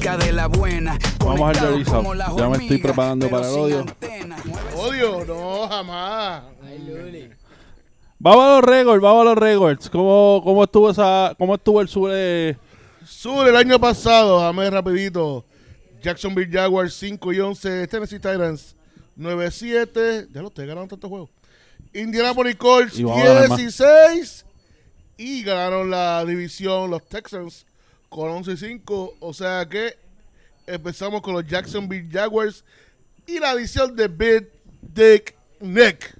De la buena. Vamos al las Ya me estoy preparando para el odio. Odio, no, jamás. Vamos a los récords, vamos a los récords. ¿Cómo, cómo estuvo esa, cómo estuvo el sur de Sur el año pasado, dame rapidito. Jacksonville Jaguars 5 y 11. Tennessee Titans 9-7. Ya lo te ganaron tantos juegos. Indianapolis Colts Y vamos a ganar más. 16. Y ganaron la división los Texans con 11 y 5. O sea que empezamos con los Jacksonville Jaguars y la edición de Big Dick Nick.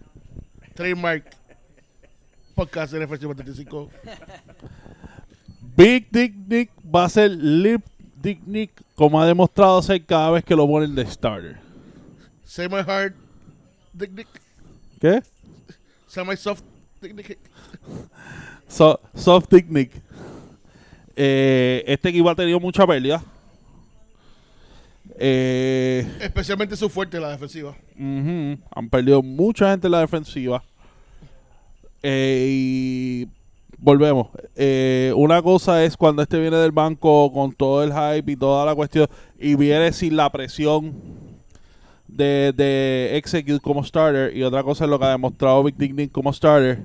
Trademark. Podcast NFL 55. Big Dick Nick va a ser Lip Dick Nick, como ha demostrado ser cada vez que lo ponen de starter. Say my heart. Dick Dick. ¿Qué? Semi soft. Dick Dick. So- soft Dick Nick. Eh, este equipo ha tenido mucha pérdida. Eh, Especialmente su fuerte la defensiva. Han perdido mucha gente en la defensiva. Eh, y volvemos. Eh, una cosa es cuando este viene del banco con todo el hype y toda la cuestión y viene sin la presión de, de execute como starter. Y otra cosa es lo que ha demostrado Big Dick Nick como starter.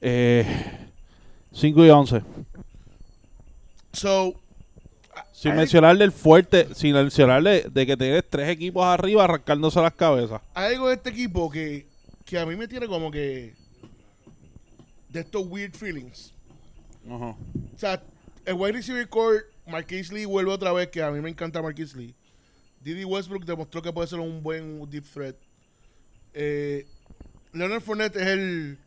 Eh, 5 y 11. So, Sin mencionarle el fuerte, sin mencionarle de que tienes tres equipos arriba arrancándose las cabezas. hay algo de este equipo que, que a mí me tiene como que. de estos weird feelings. Ajá. O sea, el wide receiver core, Marquise Lee vuelve otra vez, que a mí me encanta Marquise Lee. Didi Westbrook demostró que puede ser un buen deep threat. Eh, Leonard Fournette es el,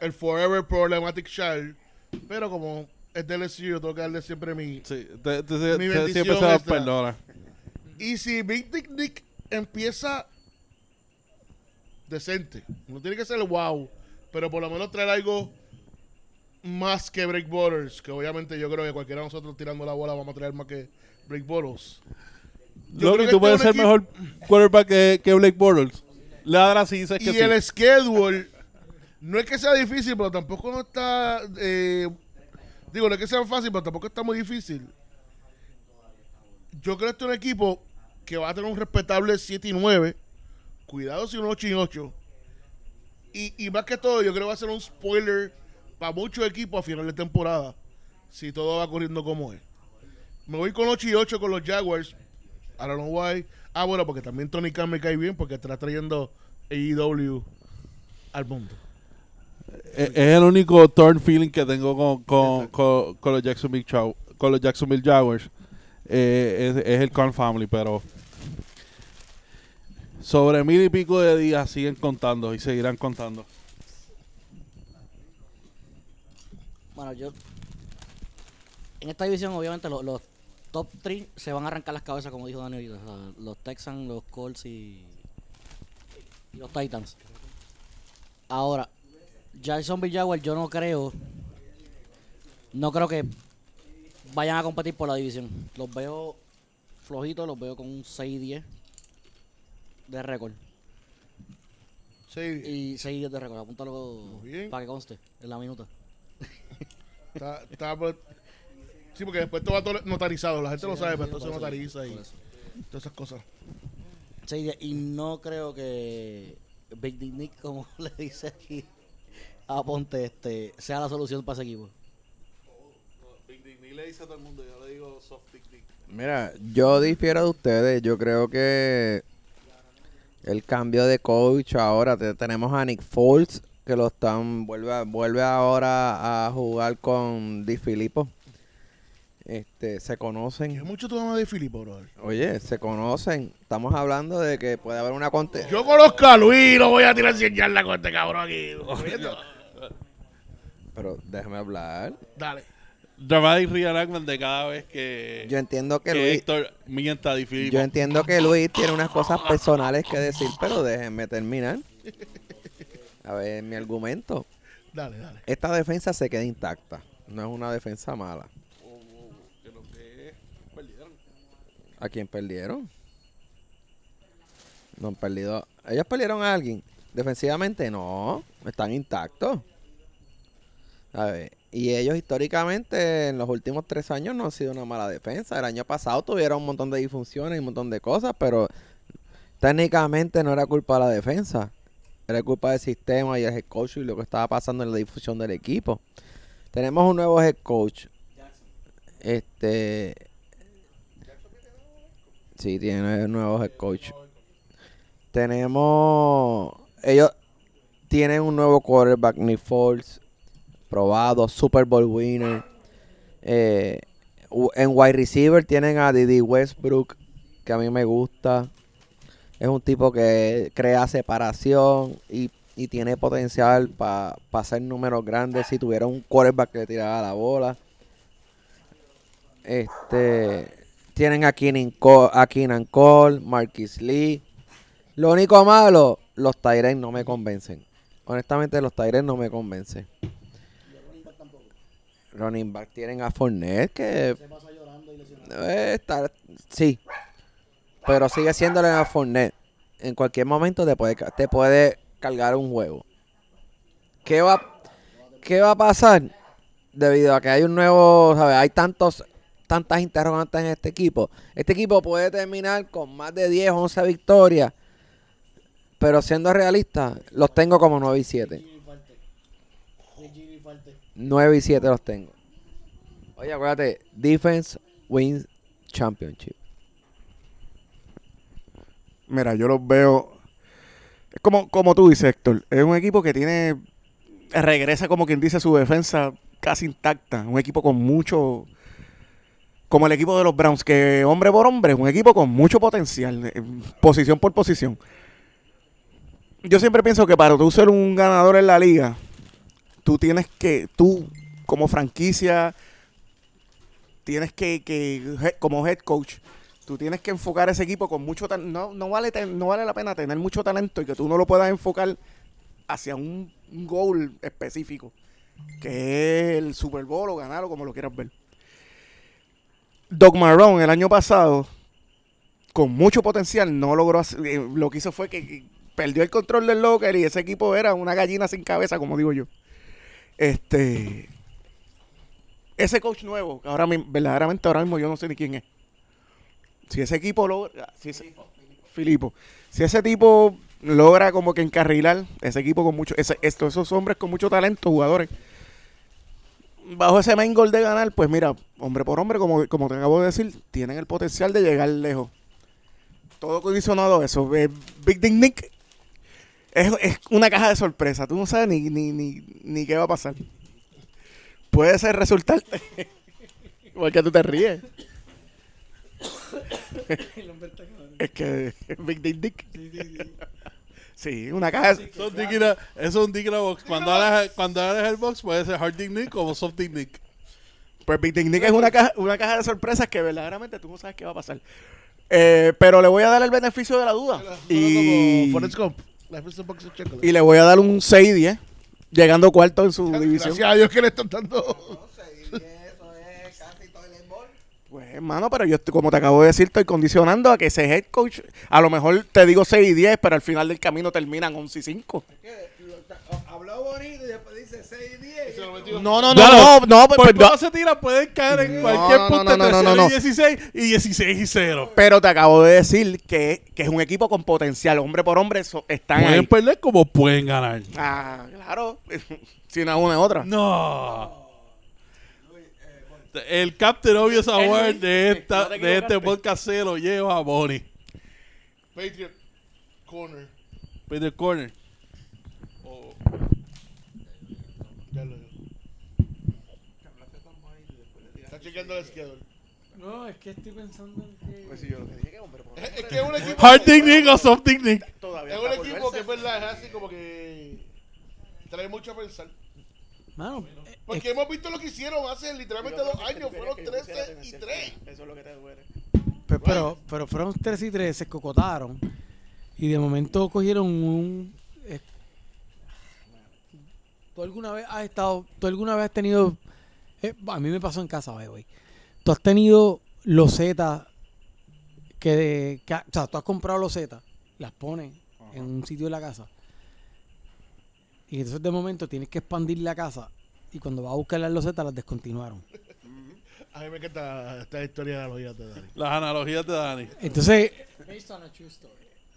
el forever problematic child. Pero como es de LSU, yo tengo que darle siempre mi, Sí, te- te- te- Mi te- bendición siempre se las perdona. Y si Big Dick Nick empieza decente, no tiene que ser wow, pero por lo menos traer algo más que Break Borders, que obviamente yo creo que cualquiera de nosotros tirando la bola vamos a traer más que Break Borders. Yo tú este puedes es un ser mejor quarterback que, que Blake Bortles. Ladra si dices que Y sí. el schedule, no es que sea difícil, pero tampoco no está. eh, digo, no es que sea fácil, pero tampoco está muy difícil. Yo creo que este es un equipo que va a tener un respetable 7 y 9. Cuidado si un 8 y 8. Y, y más que todo, yo creo que va a ser un spoiler para muchos equipos a final de temporada. Si todo va corriendo como es. Me voy con 8 y 8 con los Jaguars. I don't know why. Ah, bueno, porque también Tony Khan me cae bien porque está trayendo AEW al mundo. Es, es el único turn feeling que tengo con, con, con, con los Jacksonville Jaw- con los Jacksonville Jaguars. Eh, es, es el Khan Family, pero sobre mil y pico de días siguen contando y seguirán contando. Bueno, yo. En esta división, obviamente, lo- los top 3 se van a arrancar las cabezas, como dijo Daniel. ahorita. O sea, los Texans, los Colts y, y los Titans. Ahora, Jacksonville Jaguars, yo no creo. No creo que vayan a competir por la división. Los veo flojitos, los veo con un 6-10 de récord. Sí, Y 6-10 de récord. Apúntalo para que conste en la minuta. está, está por- sí, porque después todo va todo notarizado. La gente lo sabe, pero Sí, después se por eso, notariza y todas esas cosas. Y no creo que Big Dick Nick, como le dice aquí a Ponte, este, sea la solución para ese equipo. le dice a todo el mundo, yo le digo soft Mira, yo difiero de ustedes. Yo creo que el cambio de coach ahora te- tenemos a Nick Foles que lo están vuelve a- vuelve ahora a jugar con Di Filippo. Este, se ¿Qué conocen. mucho tú amas de Filipo, brother? Oye, se conocen. Estamos hablando de que puede haber una conte Yo conozco a Luis, no voy a tirar 100 yardas con este cabrón aquí. Pero déjame hablar. Dale. dramatic reenactment de cada vez que, Yo entiendo que que Luis, Héctor mienta a Filippo. yo entiendo que Luis tiene unas cosas personales que decir, pero déjenme terminar. A ver, mi argumento. Dale, dale. Esta defensa se queda intacta. No es una defensa mala. Que lo que perdieron. ¿A quién perdieron? No han perdido. ¿Ellos perdieron a alguien? Defensivamente no. Están intactos. Y ellos históricamente en los últimos tres años no han sido una mala defensa. El año pasado tuvieron un montón de disfunciones y un montón de cosas, pero técnicamente no era culpa de la defensa. Era culpa del sistema y el head coach y lo que estaba pasando en la difusión del equipo. Tenemos un nuevo head coach. Este. Sí, tiene un nuevo head coach. Tenemos. Ellos tienen un nuevo quarterback, Nick. Probado, Super Bowl winner. Eh, en wide receiver tienen a Didi Westbrook, que a mí me gusta. Es un tipo que crea separación y, tiene potencial para hacer números grandes si tuviera un quarterback que le tirara la bola. Este tienen a Keenan Cole, a Marquis Lee. Lo único malo, los Tyrens no me convencen. Honestamente, los Tyrens no me convencen. Running back tienen a Fournette que debe estar, sí, pero sigue siendo a Fournette. En cualquier momento te puede, te puede cargar un juego. ¿Qué va, ¿Qué va a pasar? Debido a que hay un nuevo, ¿sabes? Hay tantos, tantas interrogantes en este equipo. Este equipo puede terminar con más de 10, 11 victorias. Pero siendo realista, los tengo como 9 y 7. 9 y 7 los tengo. Oye, acuérdate, defense wins championship. Mira, yo los veo. Es como, como tú dices, Héctor. Es un equipo que tiene. Regresa, como quien dice, su defensa casi intacta. Un equipo con mucho. Como el equipo de los Browns, que hombre por hombre, un equipo con mucho potencial, eh, posición por posición. Yo siempre pienso que para tú ser un ganador en la liga, tú tienes que, tú como franquicia, tienes que, que como head coach, tú tienes que enfocar ese equipo con mucho talento. No, vale, no vale la pena tener mucho talento y que tú no lo puedas enfocar hacia un, un goal específico, que es el Super Bowl o ganarlo, como lo quieras ver. Doc Marrone el año pasado, con mucho potencial, no logró hacer- eh, lo que hizo fue que perdió el control del locker y ese equipo era una gallina sin cabeza, como digo yo. Este ese coach nuevo, que ahora mi- verdaderamente ahora mismo yo no sé ni quién es. Si ese equipo logra, si ese, Filipo, si ese tipo logra como que encarrilar ese equipo con mucho, ese, esto, esos hombres con mucho talento, jugadores, bajo ese main goal de ganar, pues mira, hombre por hombre, como, como te acabo de decir, tienen el potencial de llegar lejos. Todo condicionado a eso. Eh, Big Dick Nick es, es una caja de sorpresa. Tú no sabes ni, ni, ni, ni qué va a pasar. Puede ser resultar. Porque tú te ríes. es que Big Dick Dick. Sí, una caja de... Eso es un dick in a- eso es un dick in a box. Cuando hagas, cuando hagas el box puede ser hard dick nick o soft dick nick. Pues Big Dick Nick es una caja, una caja de sorpresas que verdaderamente tú no sabes qué va a pasar. Eh, pero le voy a dar el beneficio de la duda. Y... Y, Como Forrest Gump. Box of chocolate. y le voy a dar un 6 y 10. Llegando cuarto en su división. Gracias a Dios que le están dando. Pues hermano, pero yo estoy- como te acabo de decir, estoy condicionando a que ese head coach, a lo mejor te digo 6 y 10, pero al final del camino terminan 11 y 5. Habló bonito y después dice 6 y 10. No, no, no, no, no, Por pues, todo se tira, pueden caer en cualquier no, punto no, no, entre no, no, 0 no. y 16 y 16 y 0. pero te acabo de decir que, que es un equipo con potencial, hombre por hombre, so- están Pueden ahí. perder como pueden ganar. Ah, claro, si una una es otra. No. El Captain Obvious Award de, esta, no de este podcast se lo lleva a Bonnie. Patriot Corner. Peter Corner. Ya lo Chequeando el schedule. No, es que estoy pensando en que. Pues sí, yo lo que dije que hombre por hombre. Es que es un equipo. Hard nick o soft nick. Todavía Es un equipo que es verdad, es así como que. Trae mucho a pensar. Mano, eh, Porque hemos visto lo que hicieron hace literalmente dos años. Fueron 13 y 3. Eso es lo que te duele. Pues, pero, pero fueron 3 y 3, se cocotaron. Y de momento cogieron un. eh, ¿Tú alguna vez has estado. ¿Tú alguna vez has tenido. Eh, a mí me pasó en casa, güey. Tú has tenido losetas que, que. O sea, tú has comprado losetas, las pones en un sitio de la casa. Y entonces de momento tienes que expandir la casa. Y cuando vas a buscar las losetas, las descontinuaron. A mí me encanta esta historia de los días de Dani. Las analogías de Dani. Entonces.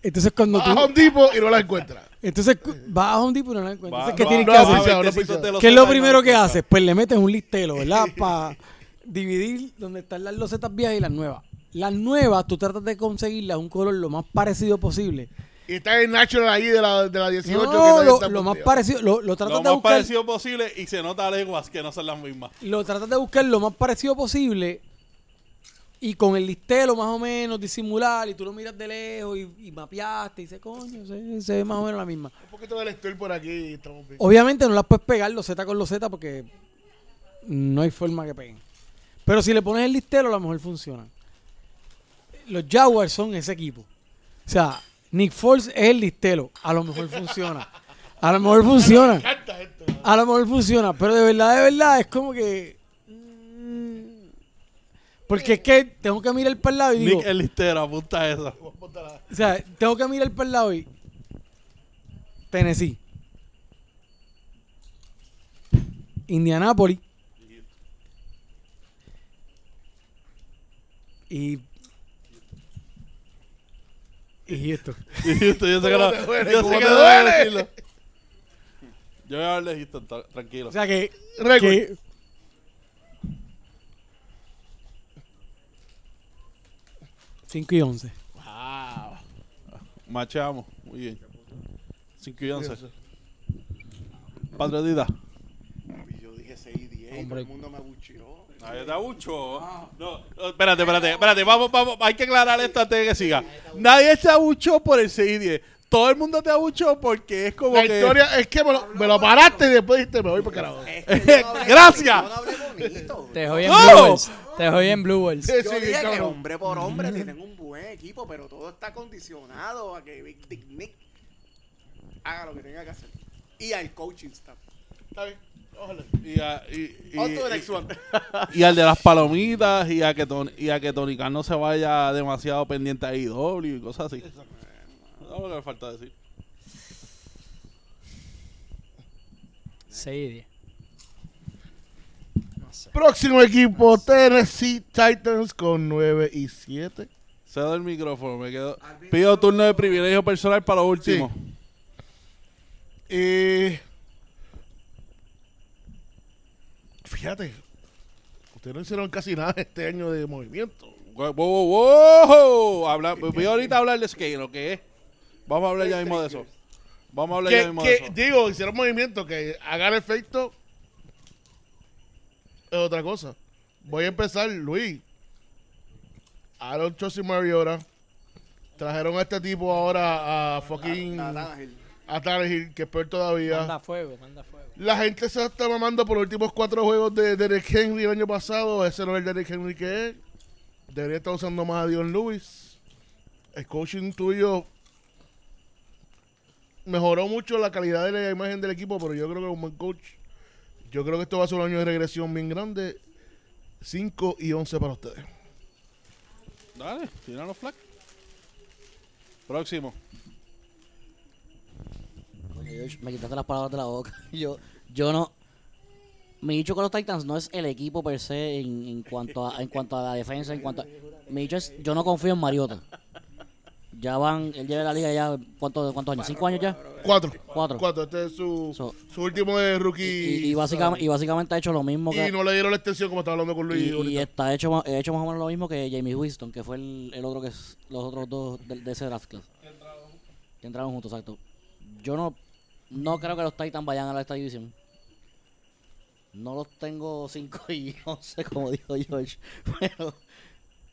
Entonces cuando Vas a tú. Home Depot y no la encuentras. Entonces vas a Home Depot y no la encuentras. Va- Entonces, ¿qué va- tienes no, que va hacer? a ¿Qué es lo primero que encuentra. haces? Pues le metes un listelo, ¿verdad? Para dividir donde están las losetas viejas y las nuevas. Las nuevas, tú tratas de conseguirlas un color lo más parecido posible. Y está el Natural ahí de la, de la 18. que No, lo, está lo más parecido, lo, lo tratas Lo de más buscar, parecido posible y se nota a leguas que no son las mismas. lo tratas de buscar lo más parecido posible y con el listelo más o menos disimular y tú lo miras de lejos y, y mapeaste y dices, coño, se, se ve más o menos la misma. Un poquito del store por aquí y estamos bien. Obviamente no las puedes pegar loseta con loseta porque no hay forma que peguen. Pero si le pones el listero, a lo mejor funciona. Los Jaguars son ese equipo. O sea, Nick Foles es el listero. A lo mejor funciona. A lo mejor funciona. A lo mejor funciona. Pero de verdad, de verdad, es como que. Porque es que tengo que mirar para el lado y digo. Nick el listero, apunta eso. O sea, tengo que mirar para el lado y. Tennessee. Indianápolis. Y. Y Houston. Y esto, yo sé que ¿Cómo no. duele? Yo sé. Yo voy a hablar de Houston, tranquilo. O sea que. Que 5 y 11. Machamos, muy bien. 5 y 11. Patriotita. Yo dije 6 y 10. Hombre. Todo el mundo me abucheó. Nadie te abuchó. No, no, espérate, espérate, espérate. Vamos, vamos, hay que aclarar esto antes de que siga. Nadie te abuchó por el 6 y 10. Todo el mundo te abuchó porque es como La que... historia es que me lo, me lo paraste y después dijiste, me voy para carajo. Gracias. Yo no hablé bonito. Te jodí en ¡No! Te jodí en Blue Balls. Sí, Yo sí, dije que hombre por hombre tienen un buen equipo, pero todo está condicionado a que Big Dick Nick haga lo que tenga que hacer. Y al coaching staff. Está bien. Ojalá. Y, a- y- y- On to the y- next one. y al de las palomitas y a que Tony, y a que Tony Khan no se vaya demasiado pendiente a IW y cosas así. No lo que me falta decir. 6 y 10. Próximo equipo, Tennessee Titans con 9 y 7. Cedo el micrófono, me quedo. Pido turno de privilegio personal para lo último. Eh, fíjate, ustedes no hicieron casi nada este año de movimiento. Wow, wow, wow. Habla, voy ahorita a hablar de skate, lo que es. Vamos a hablar ya mismo de eso. Vamos a hablar ya mismo que, de eso. digo, hicieron movimiento que hagan efecto es otra cosa. Voy a empezar, Luis. Aaron Chosy Mariota. Trajeron a este tipo ahora a fucking. A Tannehill, que es peor todavía. Manda fuego, manda fuego. La gente se está mamando por los últimos cuatro juegos de Derek Henry el año pasado. Ese no es el Derek Henry que es. Debería estar usando más a Dion Lewis. El coaching tuyo mejoró mucho la calidad de la imagen del equipo, pero yo creo que es un buen coach. Yo creo que esto va a ser un año de regresión bien grande. 5 y 11 para ustedes. Dale, tira los flags. Próximo. Oye, George, me quitaste las palabras de la boca. Yo, yo no. Mi dicho con los Titans no es el equipo per se en, en cuanto a en cuanto a la defensa, en cuanto a, mi dicho es yo no confío en Mariota. Ya van, él lleva la liga ya ¿cuántos, cuántos años? ¿Cinco años ya? 4. Cuatro. 4. Este es su, So- su último de rookie. Y, y básicamente, y básicamente ha hecho lo mismo que Y no le dieron la extensión como estaba hablando con Luis. y, y ahorita. está hecho, ma- hecho más o menos lo mismo que Jamie Winston, que fue el, el otro que es los otros dos de, de ese draft class. Que entraron juntos, exacto. Yo no, no creo que los Titans vayan a la esta división. No los tengo 5 y 11, como dijo George. Pero,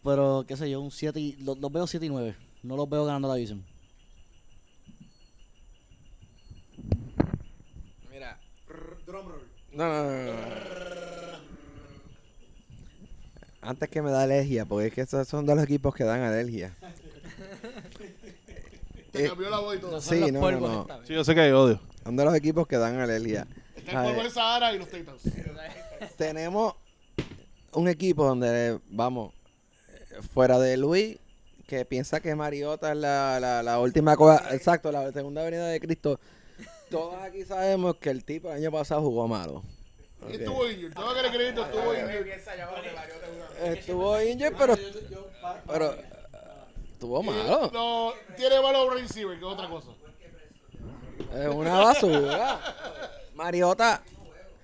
pero qué sé yo, un 7 y, los, los veo 7 y 9. No los veo ganando la división. Mira, No, no, no, no. Antes que me da alergia, porque es que esos son de los equipos que dan alergia. Te Eh, cambió la voz y todo. No son Sí, los no, no, no. Sí, yo sé que hay odio. Son de los equipos que dan alergia. Está el polvo de Sahara y los Titans. tenemos un equipo donde, vamos, eh, fuera de Luis, que piensa que Mariota es la, la, la última cosa, exacto, la segunda venida de Cristo. Todos aquí sabemos que el tipo el año pasado jugó malo. Y Ok. Estuvo injured. Todo que le crédito estuvo injured. Estuvo injured, pero, pero estuvo malo. No, tiene malos receiver, que es otra cosa. Es una basura. Mariota,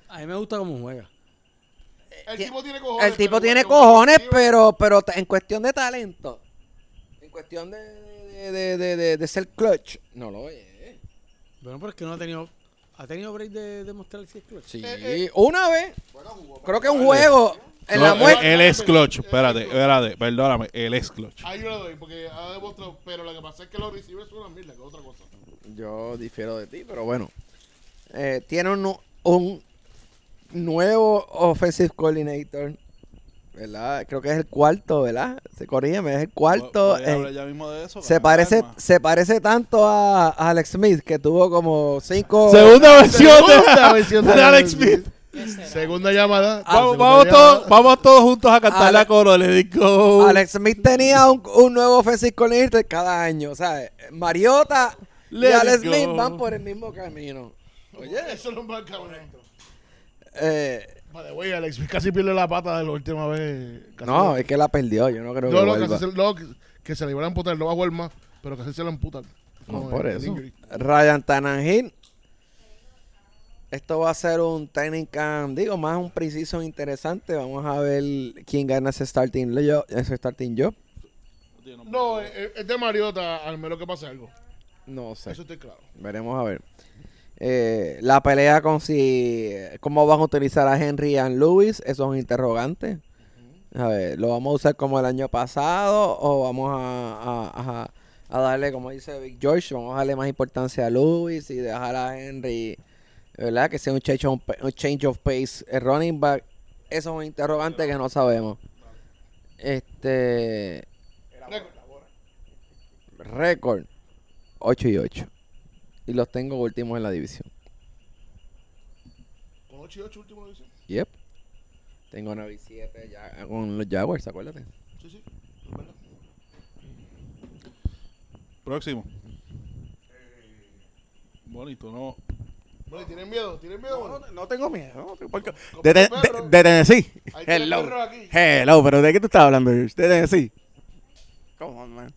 A mí me gusta cómo juega. El Ti- tipo tiene cojones. el tipo pero tiene cojones, pero, pero en cuestión de talento, en cuestión de, de, de, de, de- de ser clutch, no lo es. Bueno, pero es que no ha tenido. ¿Ha tenido break de demostrar si es clutch? Sí, Eh, una vez, creo que un juego en la No, muerte. él, él es clutch. Espérate, espérate, perdóname. Él es clutch. Ahí yo le doy, porque ha demostrado. Pero lo que pasa es que los receivers son una mierda, que es otra cosa. Yo difiero de ti, pero bueno. Eh, tiene un, un nuevo offensive coordinator, ¿verdad? Creo que es el cuarto, ¿verdad? Se corrígeme, es el cuarto. Voy a eh, ya mismo de eso. se parece, se parece tanto a, a Alex Smith, que tuvo como cinco. Segunda versión de, Segunda versión de Alex Smith. Segunda llamada. Vamos, segunda vamos, llamada. todos, vamos todos juntos a cantar la coro. Let it go. Alex Smith tenía un, un nuevo offensive coordinator cada año, ¿sabes? Mariota y Alex Smith van por el mismo camino. Oye, Eso no es mal cabrón. eh, Vale, güey, Alex casi pierde la pata de la última vez. Casi no, es que la perdió, yo no creo No, que casi se, no, que, que se le iban a amputar, no va a jugar más, pero casi se le amputan. No, por eso. Ryan Tannehill. Esto va a ser un training camp, digo, más un preciso interesante. Vamos a ver quién gana ese starting, jo- ese starting job. No, es, es de Mariota, al menos que pase algo. No sé. Eso estoy claro. Veremos a ver. Eh, la pelea con si cómo van a utilizar a Henry y a Lewis, eso es un interrogante. A ver, ¿lo vamos a usar como el año pasado o vamos a, a- a- a darle, como dice Big George, vamos a darle más importancia a Lewis y dejar a Henry, ¿verdad? Que sea un change of, un change of pace el running back. Eso es un interrogante que no sabemos. Este récord 8 y 8. Y los tengo últimos en la división. Con 8 y 8 último división. Yep. Tengo 9 y 7 ya con los Jaguars, acuérdate. Sí, sí. Próximo. Bonito, ¿no? Bueno, ¿tienen miedo? ¿Tienen miedo? No, Bueno, no tengo miedo. no porque- de, de- de- de Tennessee. Hello. Hello, pero ¿de qué tú estás hablando, George? De Tennessee. Come on, man.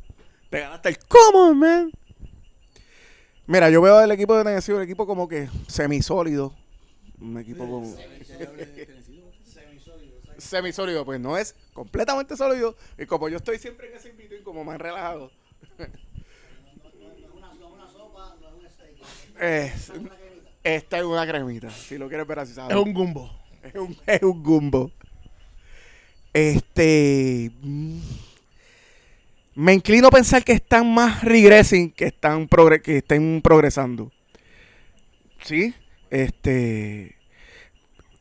Te ganaste el come on, man. Mira, yo veo el equipo de Tennessee un equipo como que semisólido. Un equipo como... semisólido, pues no es completamente sólido. Y como yo estoy siempre en ese y como más relajado. Es- esta es una cremita, si lo quieres ver así, ¿sabes? Es un gumbo. Es un, es un gumbo. Este. mm, Me inclino a pensar que están más regressing que están progre- que estén progresando. Sí. Este.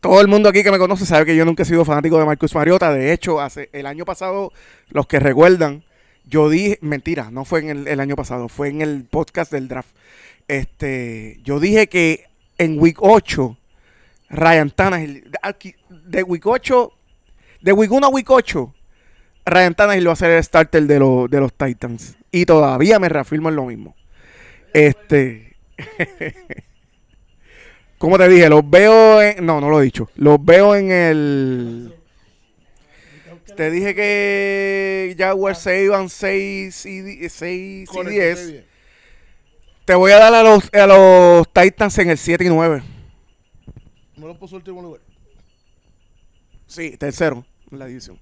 Todo el mundo aquí que me conoce sabe que yo nunca he sido fanático de Marcus Mariota. De hecho, hace el año pasado, los que recuerdan, yo dije, mentira, no fue en el, año pasado, fue en el podcast del draft. Este, yo dije que en week 8 Ryan Tannehill, de week 8, de week 1 a week 8, Ryan Tannehill va a ser el starter de, los de los Titans. Y todavía me reafirmo en lo mismo. Este. Como te dije, los veo en. No, no lo he dicho. Los veo en el. Te dije que Jaguars se iban 6 y 6 y Correcto, 10. sí, bien. Te voy a dar a los, a los Titans en el 7 y 9. No lo puso último lugar. Sí, tercero en la división.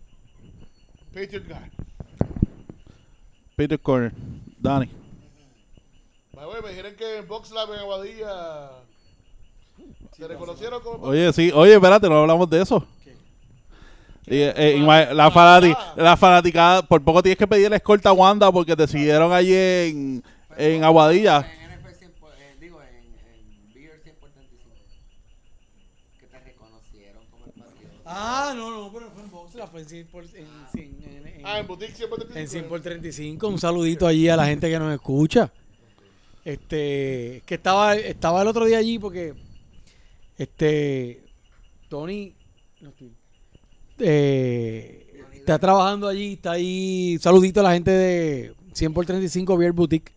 Patriot Guy. Peter Corner. Dani. By the way, me dijeron que en Box Lab en Aguadilla. ¿Se reconocieron como Oye, sí. Oye, espérate, no hablamos de eso. Y, eh, ima- la, fanati- la fanaticada, por poco tienes que pedir la escolta a Wanda porque te siguieron allí en, en Aguadilla. digo, en, Beer 100 por 35. Que te Ah, no, no, pero fue en Box, la fue en 100 por, en, cien- en- en- Ah, en Boutique siempre te en 100 por 35. Un saludito allí a la gente que nos escucha. Este, que estaba, estaba el otro día allí porque, este, Tony, no estoy- eh, está trabajando allí, está ahí. Saludito a la gente de 100 por 35 Beer Boutique.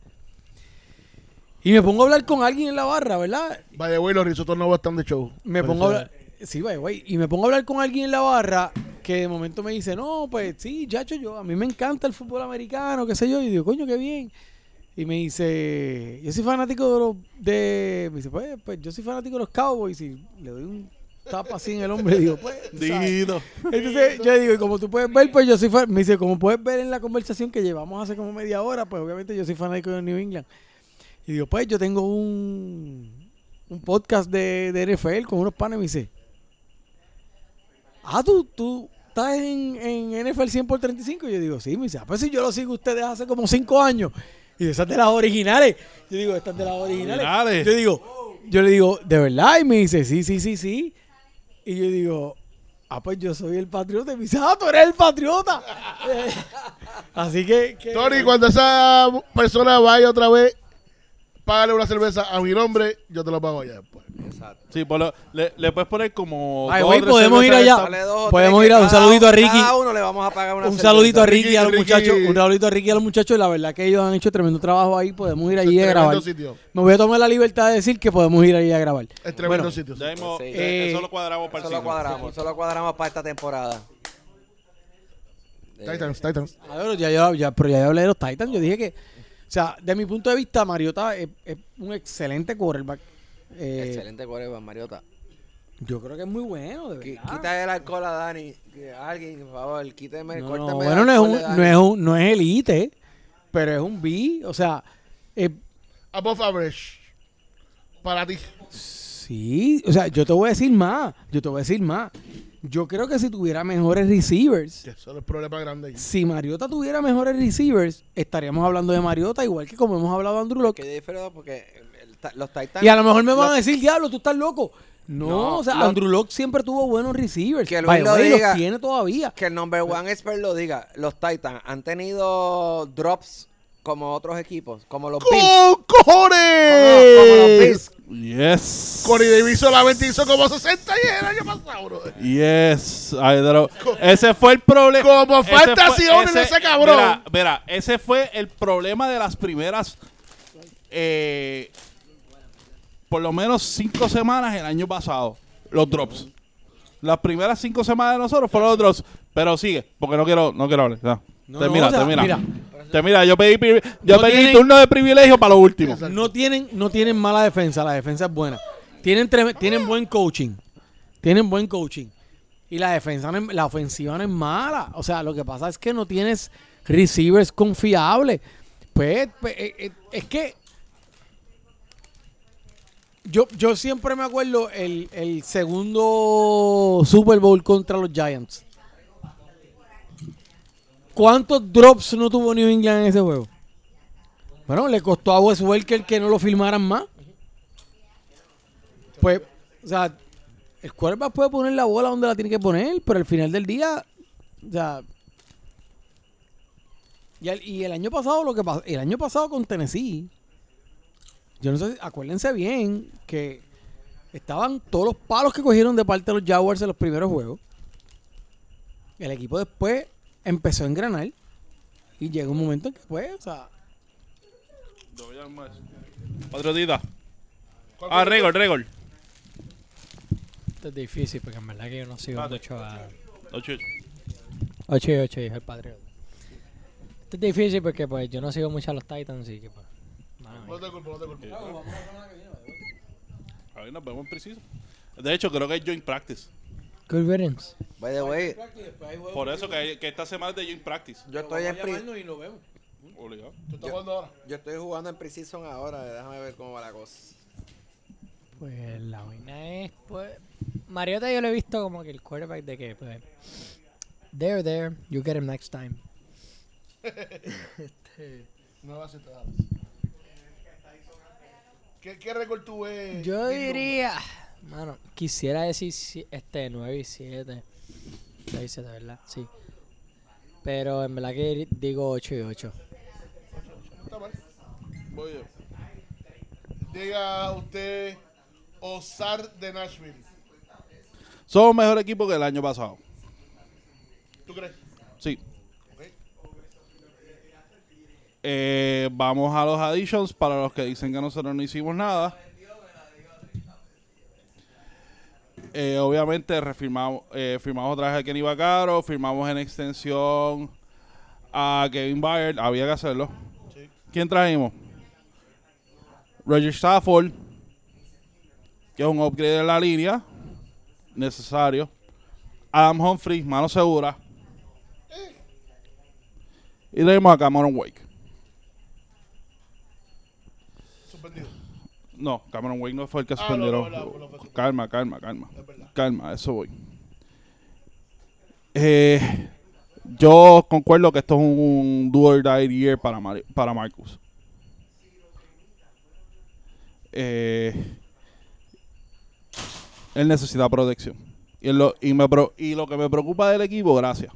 Y me pongo a hablar con alguien en la barra, ¿verdad? Vaya, güey, los risotos nuevos están de show. Me pongo a hablar. Sí, güey. Y me pongo a hablar con alguien en la barra que de momento me dice, no, pues sí, chacho, yo, a mí me encanta el fútbol americano, qué sé yo. Y digo, coño, qué bien. Y me dice, yo soy fanático de los. De, me dice, pues, pues yo soy fanático de los Cowboys. Y le doy un tap así en el hombre y digo, pues. Dito. Entonces yo digo, y como tú puedes ver, pues yo soy fan. Me dice, como puedes ver en la conversación que llevamos hace como media hora, pues obviamente yo soy fanático de New England. Y digo, pues yo tengo un, un podcast de, de NFL con unos panes y me dice, ah, tú, tú estás en, en NFL 100 por 35. Y yo digo, sí, me dice, ah, pues si yo lo sigo ustedes hace como 5 años. Y esas de las originales. Yo digo, estas de las originales. Originales. Yo digo, yo le digo, ¿de verdad? Y me dice, sí, sí, sí, sí. Y yo digo, ah, pues yo soy el patriota. Y me dice, ah, tú eres el patriota. Así que, que- Tony, cuando esa persona vaya otra vez, págale una cerveza a mi nombre, yo te lo pago allá después. Exacto. Sí, por lo- le, le puedes poner como. Ay, dos güey, tres podemos ir cervezas allá. esta- Dale dos o Podemos tres ir a que un cada saludito a Ricky. Cada uno le vamos a pagar una un cerveza. saludito a Ricky y a los Ricky, muchachos. Un saludito a Ricky y a los muchachos. Y la verdad que ellos han hecho tremendo trabajo ahí. Podemos ir allí a tremendo grabar. sitio. Me voy a tomar la libertad de decir que podemos ir ahí a grabar. Es tremendo Bueno, sitio. sí. Ya mismo, Sí. eh, Eh, eso lo cuadramos para el Eso lo cine. cuadramos, eso lo cuadramos para esta temporada. Titans, Titans. Ah, pero ya, ya, ya- pero ya hablé de los Titans. Yo dije que, o sea, de mi punto de vista, Mariota es, es un excelente quarterback. Eh, Excelente quarterback, Mariota. Yo creo que es muy bueno, de verdad. Quita el alcohol a Dani. Que alguien, por favor, quíteme, No, córteme no, el bueno, no es, un, de Dani. no, es un, no es elite, pero es un B. O sea, eh, Above average. Para ti. sí, o sea, yo te voy a decir más. Yo te voy a decir más. Yo creo que si tuviera mejores receivers, Que eso es el problema grande. si Mariota tuviera mejores receivers, estaríamos hablando de Mariota igual que como hemos hablado de Andrew Locke. Que diferente porque el los Titans. Y a lo mejor me van los- a decir, diablo, tú estás loco. No, No, o sea, lo- Andrew Locke siempre tuvo buenos receivers. Que Luis lo way, diga. los tiene todavía. Que el number one expert lo diga. Los Titans han tenido drops como otros equipos, como los Bills. ¡Con Como, como los cojones! Bills. Yes. Corey Davis solamente hizo como 60 y el año pasado, bro. Yes. Ay, ese fue el problema. Como ese fantasy fue- owner ese cabrón. Mira, mira, ese fue el problema de las primeras. eh, por lo menos cinco semanas el año pasado. Los drops. Las primeras cinco semanas de nosotros fueron los drops. Pero sigue, porque no quiero, no quiero hablar. No, termina, no, o sea, termina. mira. Termina, yo pedí, yo No pedí tienen- turno de privilegio para lo último. Exacto. No tienen, no tienen mala defensa, la defensa es buena. Tienen, tienen buen coaching. Tienen buen coaching. Y la defensa, la ofensiva no es mala. O sea, lo que pasa es que no tienes receivers confiables. Pues, pues, eh, eh, es que yo, yo siempre me acuerdo el, el segundo Super Bowl contra los Giants. ¿Cuántos drops no tuvo New England en ese juego? Bueno, le costó a Wes Welker que no lo filmaran más. Pues, o sea, el quarterback puede poner la bola donde la tiene que poner, pero al final del día, o sea. Y el, y el año pasado, lo que pasó, el año pasado con Tennessee, yo no sé, si- acuérdense bien que estaban todos los palos que cogieron de parte de los Jaguars en los primeros juegos. El equipo después empezó a engranar y llegó un momento en que, pues, o sea, Patriotita. Ah, récord, récord. Esto es difícil porque en verdad que yo no sigo mucho a... Ocho. 8 y 8 dijo el Patriot. Esto es difícil porque pues yo no sigo mucho a los Titans y que pues... No te culpo, no te culpo. A ver, nos vemos en preciso. De hecho, creo que es joint practice. Good riddance. By the way, Por eso que, hay- que esta semana es de joint practice. yo estoy en pri- y lo vemos. Obligado. ¿Tú estás jugando ahora? yo estoy jugando en Precision ahora, déjame ver cómo va la cosa. Pues la vaina es, pues... Mariota yo lo he visto como que el quarterback de que, pues... There, there, you get him next time. No va a ser nada. ¿Qué, ¿Qué récord tú ves? Yo diría... Mano, quisiera decir si- este 9 y 7. 6 7, ¿verdad? Sí. Pero en verdad que digo 8 y 8. Está mal. Voy yo. Diga usted Osar de Nashville. Somos mejor equipo que el año pasado. ¿Tú crees? Sí. Eh, vamos a los additions para los que dicen que nosotros no hicimos nada. Eh, obviamente refirmamos, eh, firmamos otra vez a Kenny Vaccaro, firmamos en extensión a Kevin Byard, había que hacerlo. Sí. ¿Quién trajimos? Roger Stafford, que es un upgrade de la línea, necesario. Adam Humphrey, mano segura. Y tenemos a Cameron Wake. No, Cameron Wake no fue el que Ah, no, suspendieron. no, no, suspendido. calma, calma, calma. Calma, eso voy. Eh, yo concuerdo que esto es un do or die year para, Mar- para Marcus. Eh, él necesita protección. Y, él lo, y, me, pro- y lo que me preocupa del equipo, gracias.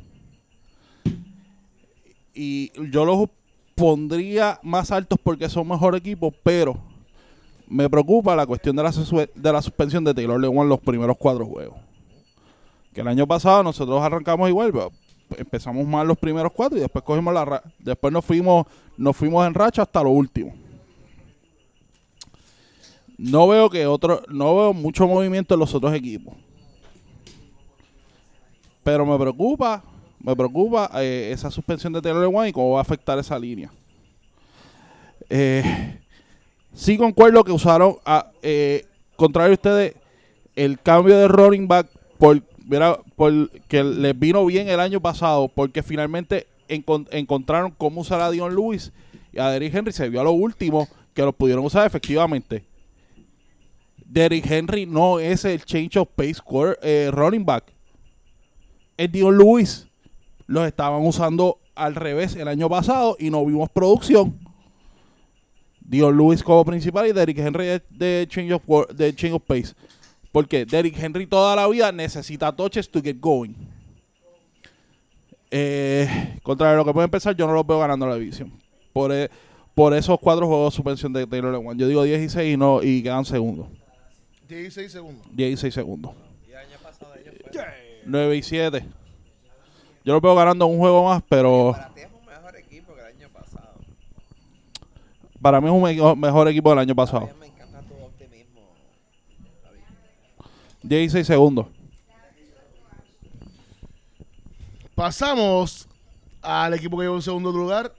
Y yo los pondría más altos porque son mejor equipo, pero me preocupa la cuestión de la, de la suspensión de Taylor Lewan los primeros cuatro juegos. Que el año pasado nosotros arrancamos igual, pero empezamos mal los primeros cuatro y después cogimos la después nos fuimos nos fuimos en racha hasta lo último. No veo que otro no veo mucho movimiento en los otros equipos. Pero me preocupa, me preocupa eh, esa suspensión de Taylor Lewan y cómo va a afectar esa línea. Eh, Sí concuerdo que usaron, a, eh, contrario a ustedes, el cambio de running back por, que les vino bien el año pasado, porque finalmente encon- encontraron cómo usar a Dion Lewis y a Derrick Henry. Se vio a lo último que los pudieron usar efectivamente. Derrick Henry no es el change of pace quarter- eh, running back. Es Dion Lewis. Los estaban usando al revés el año pasado y no vimos producción. Dion Lewis como principal y Derrick Henry de, de change of wor- de change of pace. Porque Derrick Henry toda la vida necesita touches to get going. Eh, contra lo que puede empezar, yo no los veo ganando la división. Por, e- por esos cuatro juegos de suspensión de Taylor Lewan. Yo digo 16 y, no, y quedan segundos. 16 segundos. 16 segundos. 9 y 7. Yo los veo ganando un juego más, pero Para ti es un mejor equipo que el año pasado. Para mí es un me- mejor equipo del año pasado. me encanta tu optimismo. 16 segundos. Pasamos al equipo que lleva en segundo lugar.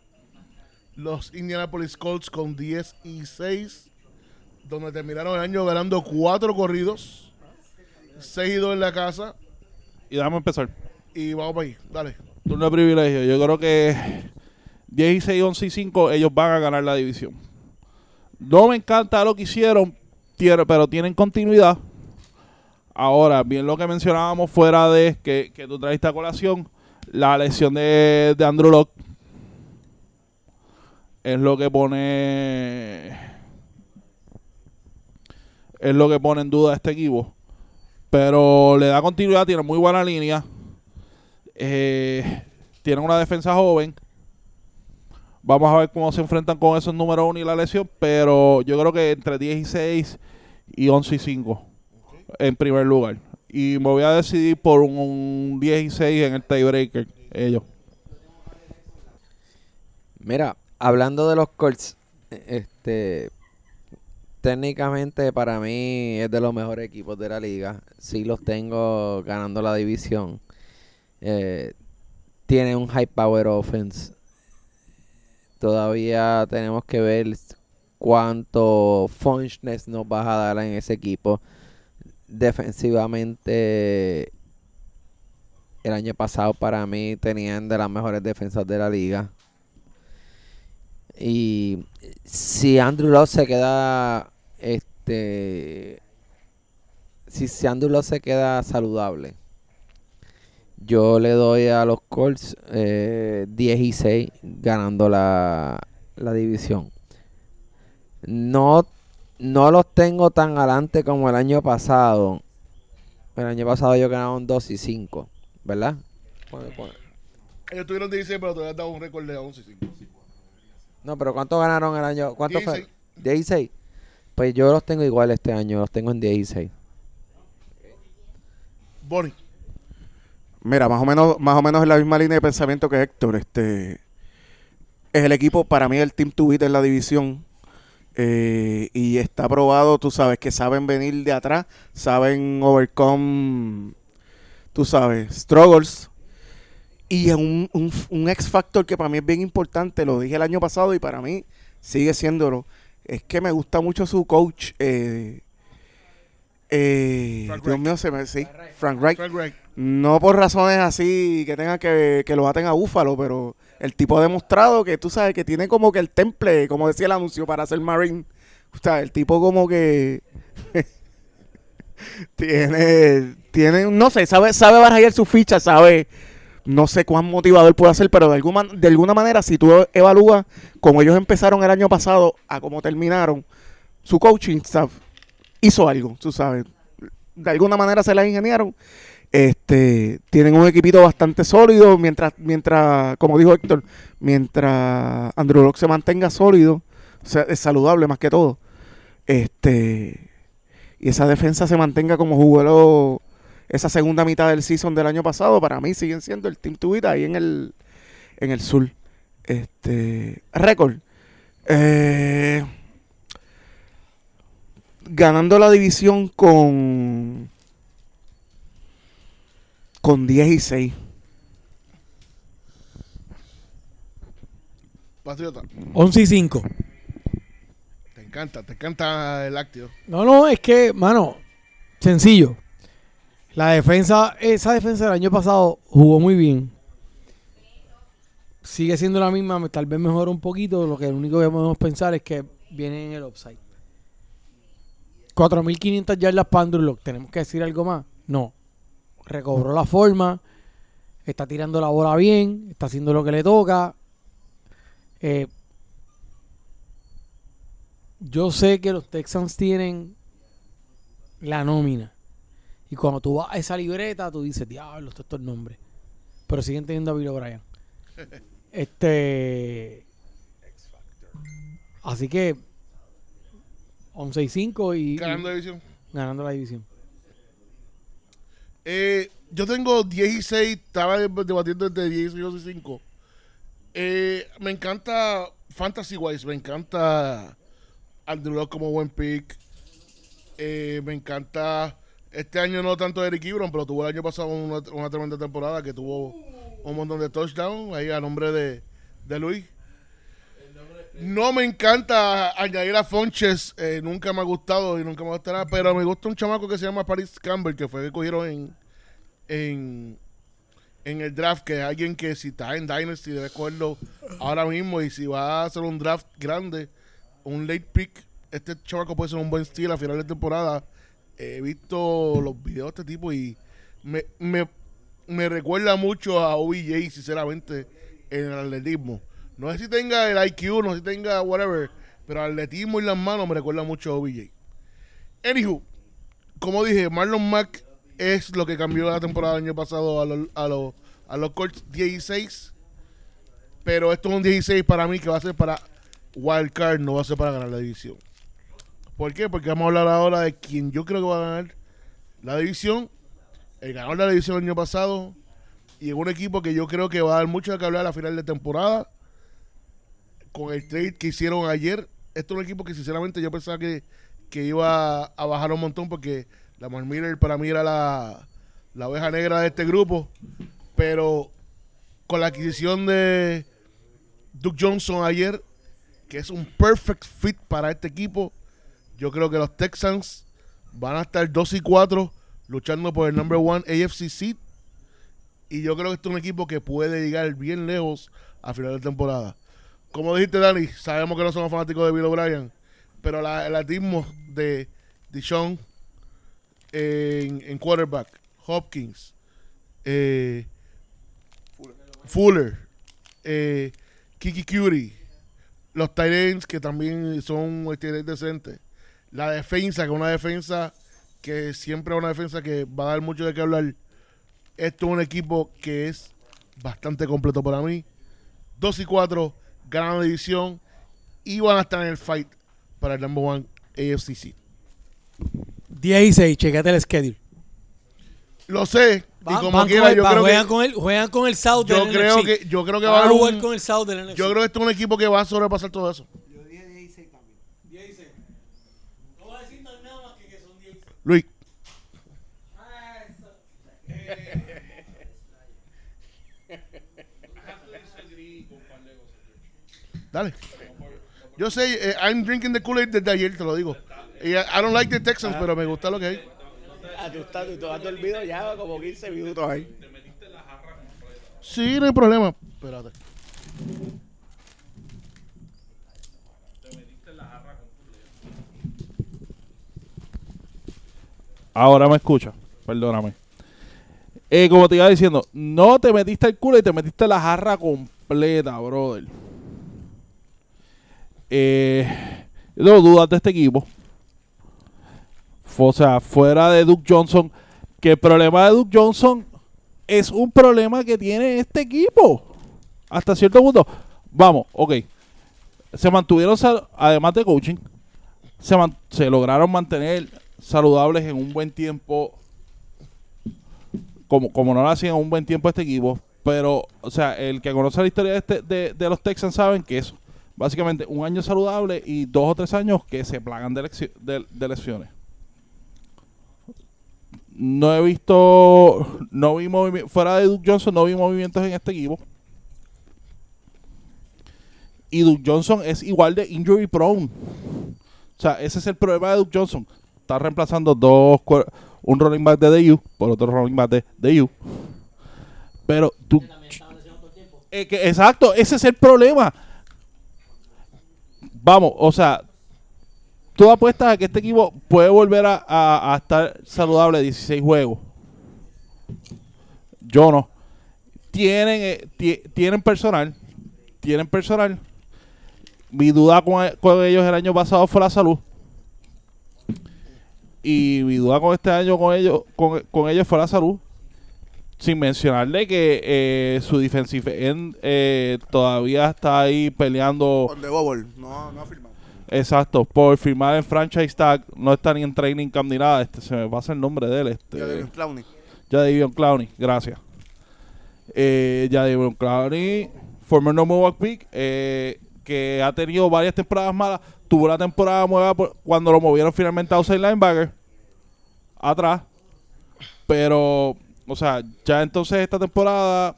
Los Indianapolis Colts con 10 y 6. Donde terminaron el año ganando 4 corridos. 6 y 2 en la casa. Y déjame empezar. Y vamos para ahí. Dale. Turno de privilegio. Yo creo que 16, 11 y 5 ellos van a ganar la división. No me encanta lo que hicieron, tiene- pero tienen continuidad. Ahora, bien lo que mencionábamos fuera de que, que tú trajiste a colación, la lesión de, de Andrew Locke es lo que pone es lo que pone en duda este equipo. Pero le da continuidad, tiene muy buena línea. Eh, tienen una defensa joven. Vamos a ver cómo se enfrentan con esos números 1 y la lesión. Pero yo creo que entre 10 y 6 y 11 y 5 en primer lugar. Y me voy a decidir por un, un 10 y 6 en el tiebreaker. Ellos. Mira, hablando de los Colts, este técnicamente para mí es de los mejores equipos de la liga. Sí los tengo ganando la división. Eh, tiene un high power offense. Todavía tenemos que ver cuánto funchness nos vas a dar en ese equipo. Defensivamente, el año pasado para mí tenían de las mejores defensas de la liga. Y si Andrew Locke se queda, este, si, si Andrew se queda saludable, yo le doy a los Colts eh, 10 y 6 ganando la, la división. No, no los tengo tan adelante como el año pasado. El año pasado yo ganaron 2 y 5, ¿verdad? ¿Cuál- cuál? Ellos tuvieron 16, pero todavía dado un récord de 11 y 5. No, pero ¿cuánto ganaron el año? ¿Cuánto fue? 16. 16. Pues yo los tengo igual este año, los tengo en 16. Bonnie. Mira, más o menos, más o menos en la misma línea de pensamiento que Héctor. Este es el equipo, para mí, el team to beat en la división. Eh, y está probado, tú sabes, que saben venir de atrás, saben overcome, tú sabes, struggles. Y es un, un, un X factor que para mí es bien importante, lo dije el año pasado y para mí sigue siéndolo. Es que me gusta mucho su coach. Eh, eh, Frank Dios mío, se me. Sí, Frank Reich. Frank Reich. No por razones así que tengan que, que lo aten a Búfalo, pero el tipo ha demostrado que tú sabes que tiene como que el temple, como decía el anuncio, para ser Marine. O sea, el tipo como que tiene, tiene, no sé, sabe, sabe barajar su ficha, sabe, no sé cuán motivador puede ser, pero de alguna, de alguna manera, si tú evalúas como ellos empezaron el año pasado a cómo terminaron, su coaching staff hizo algo, tú sabes. De alguna manera se la ingeniaron. Este, tienen un equipito bastante sólido mientras, mientras, como dijo Héctor, mientras Andrew se mantenga sólido, o sea, es saludable más que todo. Este, y esa defensa se mantenga como jugó esa segunda mitad del season del año pasado, para mí siguen siendo el Team to ahí en el, en el sur. Este, récord. Eh, ganando la división con con 10 y 6. Patriota. 11 y 5. Te encanta, te encanta el lácteo. No, no, es que, mano, sencillo. La defensa, esa defensa del año pasado jugó muy bien. Sigue siendo la misma, tal vez mejora un poquito. Lo que lo único que podemos pensar es que viene en el upside. 4.500 yardas para Andrew Luck. ¿Tenemos que decir algo más? No. Recobró la forma. Está tirando la bola bien. Está haciendo lo que le toca. Eh, yo sé que los Texans tienen la nómina. Y cuando tú vas a esa libreta, tú dices, diablo, estos estos nombres. Pero siguen teniendo a Bill O'Brien. Este. Así que. 11 y 5 y, Ganando división. ganando la división. Eh, yo tengo 16, estaba debatiendo entre 10 y 12 y 5. Eh, me encanta Fantasy Wise, me encanta Andrew Luck como buen pick. Eh, me encanta. Este año no tanto Eric Ebron, pero tuvo el año pasado una, una tremenda temporada que tuvo un montón de touchdowns ahí a nombre de, de Luis. No me encanta añadir a Fonches, eh, nunca me ha gustado y nunca me gustará, pero me gusta un chamaco que se llama Paris Campbell, que fue que cogieron en, en, en el draft, que es alguien que si está en Dynasty debe cogerlo ahora mismo y si va a hacer un draft grande, un late pick, este chamaco puede ser un buen estilo a final de temporada. He visto los videos de este tipo y me, me, me recuerda mucho a OBJ, sinceramente, en el atletismo. No sé si tenga el IQ, no sé si tenga whatever, pero el atletismo y las manos me recuerda mucho a OBJ. Anywho, como dije, Marlon Mack es lo que cambió la temporada del año pasado a los, a los, a los Colts 16. Pero esto es un 16 para mí que va a ser para Wild Card, no va a ser para ganar la división. ¿Por qué? Porque vamos a hablar ahora de quien yo creo que va a ganar la división. El ganador de la división el año pasado. Y en un equipo que yo creo que va a dar mucho que hablar a la final de temporada. Con el trade que hicieron ayer. Esto es un equipo que sinceramente yo pensaba que, que iba a bajar un montón porque la Miller para mí era la, la oveja negra de este grupo. Pero con la adquisición de Duke Johnson ayer, que es un perfect fit para este equipo, yo creo que los Texans van a estar 2 y 4 luchando por el number one AFC seed. Y yo creo que este es un equipo que puede llegar bien lejos a final de temporada. Como dijiste, Dani, sabemos que no somos fanáticos de Bill O'Brien, pero el atismo de Dishon en, en quarterback, Hopkins, eh, Fuller, eh, Kiki Curie, los Tyrants que también son este, decentes, la defensa, que es una defensa que siempre es una defensa que va a dar mucho de qué hablar. Esto es un equipo que es bastante completo para mí. 2 y 4, ganan la división y van a estar en el fight para el number one AFCC. 10 y 6, checate el schedule. Lo sé, Va- y como quiera, con el- yo va- creo juegan, que, con el, juegan con el South yo del creo NFC. que yo creo que Van va a a jugar un, con el South del NFC. yo creo que este es un equipo que va a sobrepasar todo eso. Luis, dale. Yo sé, eh, I'm drinking the Kool-Aid desde ayer, te lo digo. Y, eh, I don't like the Texans, pero me gusta lo que hay. Ah, tú estás, tú has dormido ya como 15 minutos ahí. Sí, no hay problema. Espérate. Ahora me escucha. Perdóname. Eh, como te iba diciendo, no te metiste el culo y te metiste la jarra completa, brother. Eh, tengo dudas de este equipo. O sea, fuera de Duke Johnson, que el problema de Duke Johnson es un problema que tiene este equipo. Hasta cierto punto. Vamos, ok. Se mantuvieron, además de coaching, se, se lograron mantener saludables en un buen tiempo. Como, como no lo hacían en un buen tiempo este equipo. Pero, o sea, el que conoce la historia de, este- de, de los Texans saben que es básicamente un año saludable y dos o tres años que se plagan de, lexi- de- de lesiones. No he visto, no vi movimientos, fuera de Duke Johnson, no vi movimientos en este equipo. Y Duke Johnson es igual de injury prone. O sea, ese es el problema de Duke Johnson. Está reemplazando dos un running back de DU por otro running back de DU. Pero tú Eh, que- exacto, ese es el problema. Vamos, o sea, tú apuestas a que este equipo puede volver a, estar saludable 16 juegos. Yo no. Tienen, eh, ti- tienen personal. Tienen personal. Mi duda con, con ellos el año pasado fue la salud. Y mi duda con este año con ellos, con, con ellos fue la salud. Sin mencionarle que eh, su defensive end eh, todavía está ahí peleando. Con The Bubble. No, no ha firmado. Exacto, por firmar el franchise tag. No está ni en training camp ni nada. Este, se me pasa el nombre de él. Este, Ya Devin Clowney. Jadavion Clowney, gracias. Eh, Jadavion Clowney, former number one pick, eh, que ha tenido varias temporadas malas. Tuvo la temporada nueva por- cuando lo movieron finalmente a outside linebacker. Atrás. Pero, o sea, ya entonces esta temporada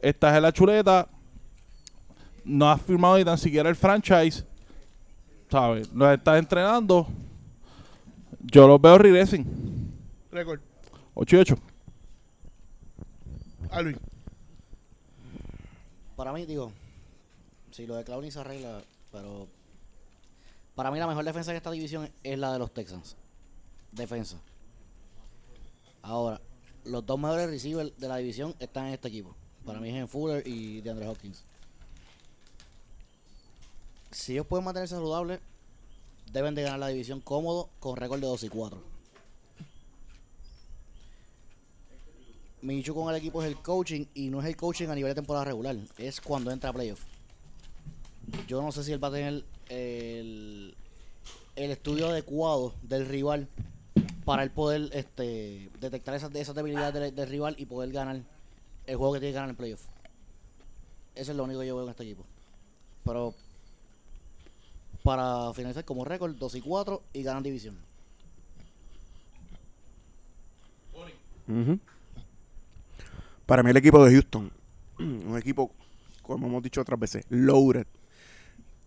estás en la chuleta. No has firmado ni tan siquiera el franchise. ¿Sabes? Los estás entrenando. Yo los veo regressing. Récord. 8 y 8. Alvin. Para mí, digo, si lo de Clowney se arregla, pero para mí la mejor defensa de esta división es la de los Texans. Defensa. Ahora, los dos mejores receivers de la división están en este equipo. Para mí es en Fuller y de Andre Hopkins. Si ellos pueden mantenerse saludables, deben de ganar la división cómodo con récord de 2 y 4. Mi issue con el equipo es el coaching y no es el coaching a nivel de temporada regular, es cuando entra a playoff. Yo no sé si él va a tener el estudio adecuado del rival para él poder este, detectar esas, esas debilidades del, rival y poder ganar el juego que tiene que ganar en el playoff. Eso es lo único que yo veo en este equipo. Pero para finalizar como récord 2 y 4 y ganan división. Para mí el equipo de Houston, un equipo, como hemos dicho otras veces, loaded,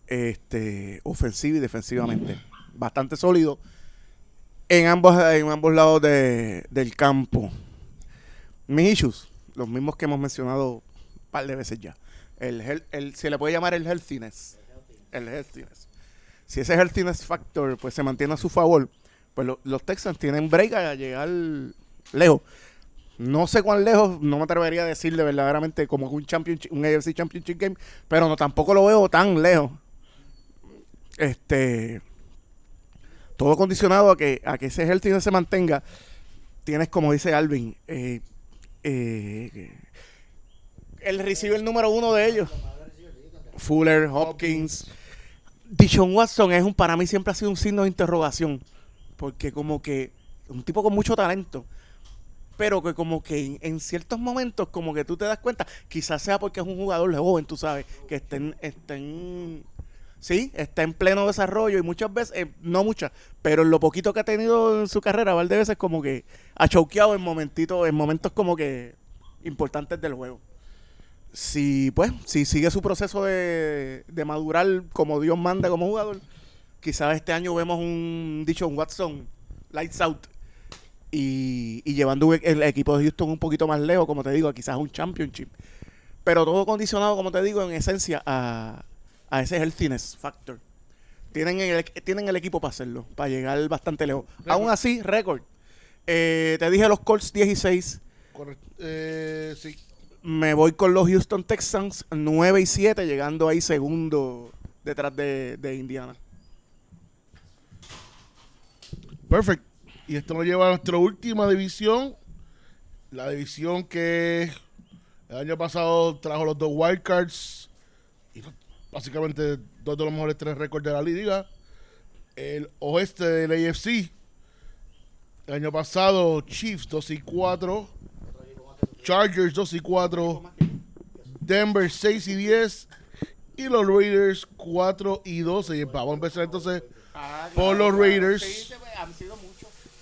este, ofensivo y defensivamente, bastante sólido en ambos, en ambos lados de- del campo. Mis issues, los mismos que hemos mencionado un par de veces ya. El, health- el- se le puede llamar el healthiness. El healthiness. Si ese healthiness factor pues se mantiene a su favor, pues lo- los Texans tienen break a llegar lejos. No sé cuán lejos, no me atrevería a decirle verdaderamente como un championship, un AFC Championship Game, pero no tampoco lo veo tan lejos. Este todo condicionado a que a que ese healthiness se mantenga. Tienes como dice Alvin, eh, eh, el número uno de ellos. Fuller, Hopkins. Dishon Watson es un, para mí siempre ha sido un signo de interrogación. Porque como que un tipo con mucho talento. Pero que como que en, en ciertos momentos como que tú te das cuenta, quizás sea porque es un jugador joven, tú sabes, que estén, estén sí, está en pleno desarrollo y muchas veces, eh, no muchas, pero en lo poquito que ha tenido en su carrera, varias veces como que ha choqueado en momentitos, en momentos como que importantes del juego. Si, pues, si sigue su proceso de, de madurar como Dios manda como jugador, quizás este año vemos un dicho un Watson lights out y, y llevando el equipo de Houston un poquito más lejos, como te digo, quizás un championship. Pero todo condicionado, como te digo, en esencia a, a ese healthiness factor. Tienen el, tienen el equipo para hacerlo, para llegar bastante lejos. Aún así, récord. Eh, te dije los Colts 16. Correcto. Eh, sí. Me voy con los Houston Texans 9 y 7, llegando ahí segundo detrás de, de Indiana. Perfect. Y esto nos lleva a nuestra última división. La división que el año pasado trajo los dos wildcards. Básicamente dos de los mejores tres récords de la liga. El oeste del AFC. El año pasado Chiefs 2 y 4. Chargers 2 y 4. Denver 6 y 10. Y los Raiders 4 y 12. Y vamos a empezar entonces por los Raiders.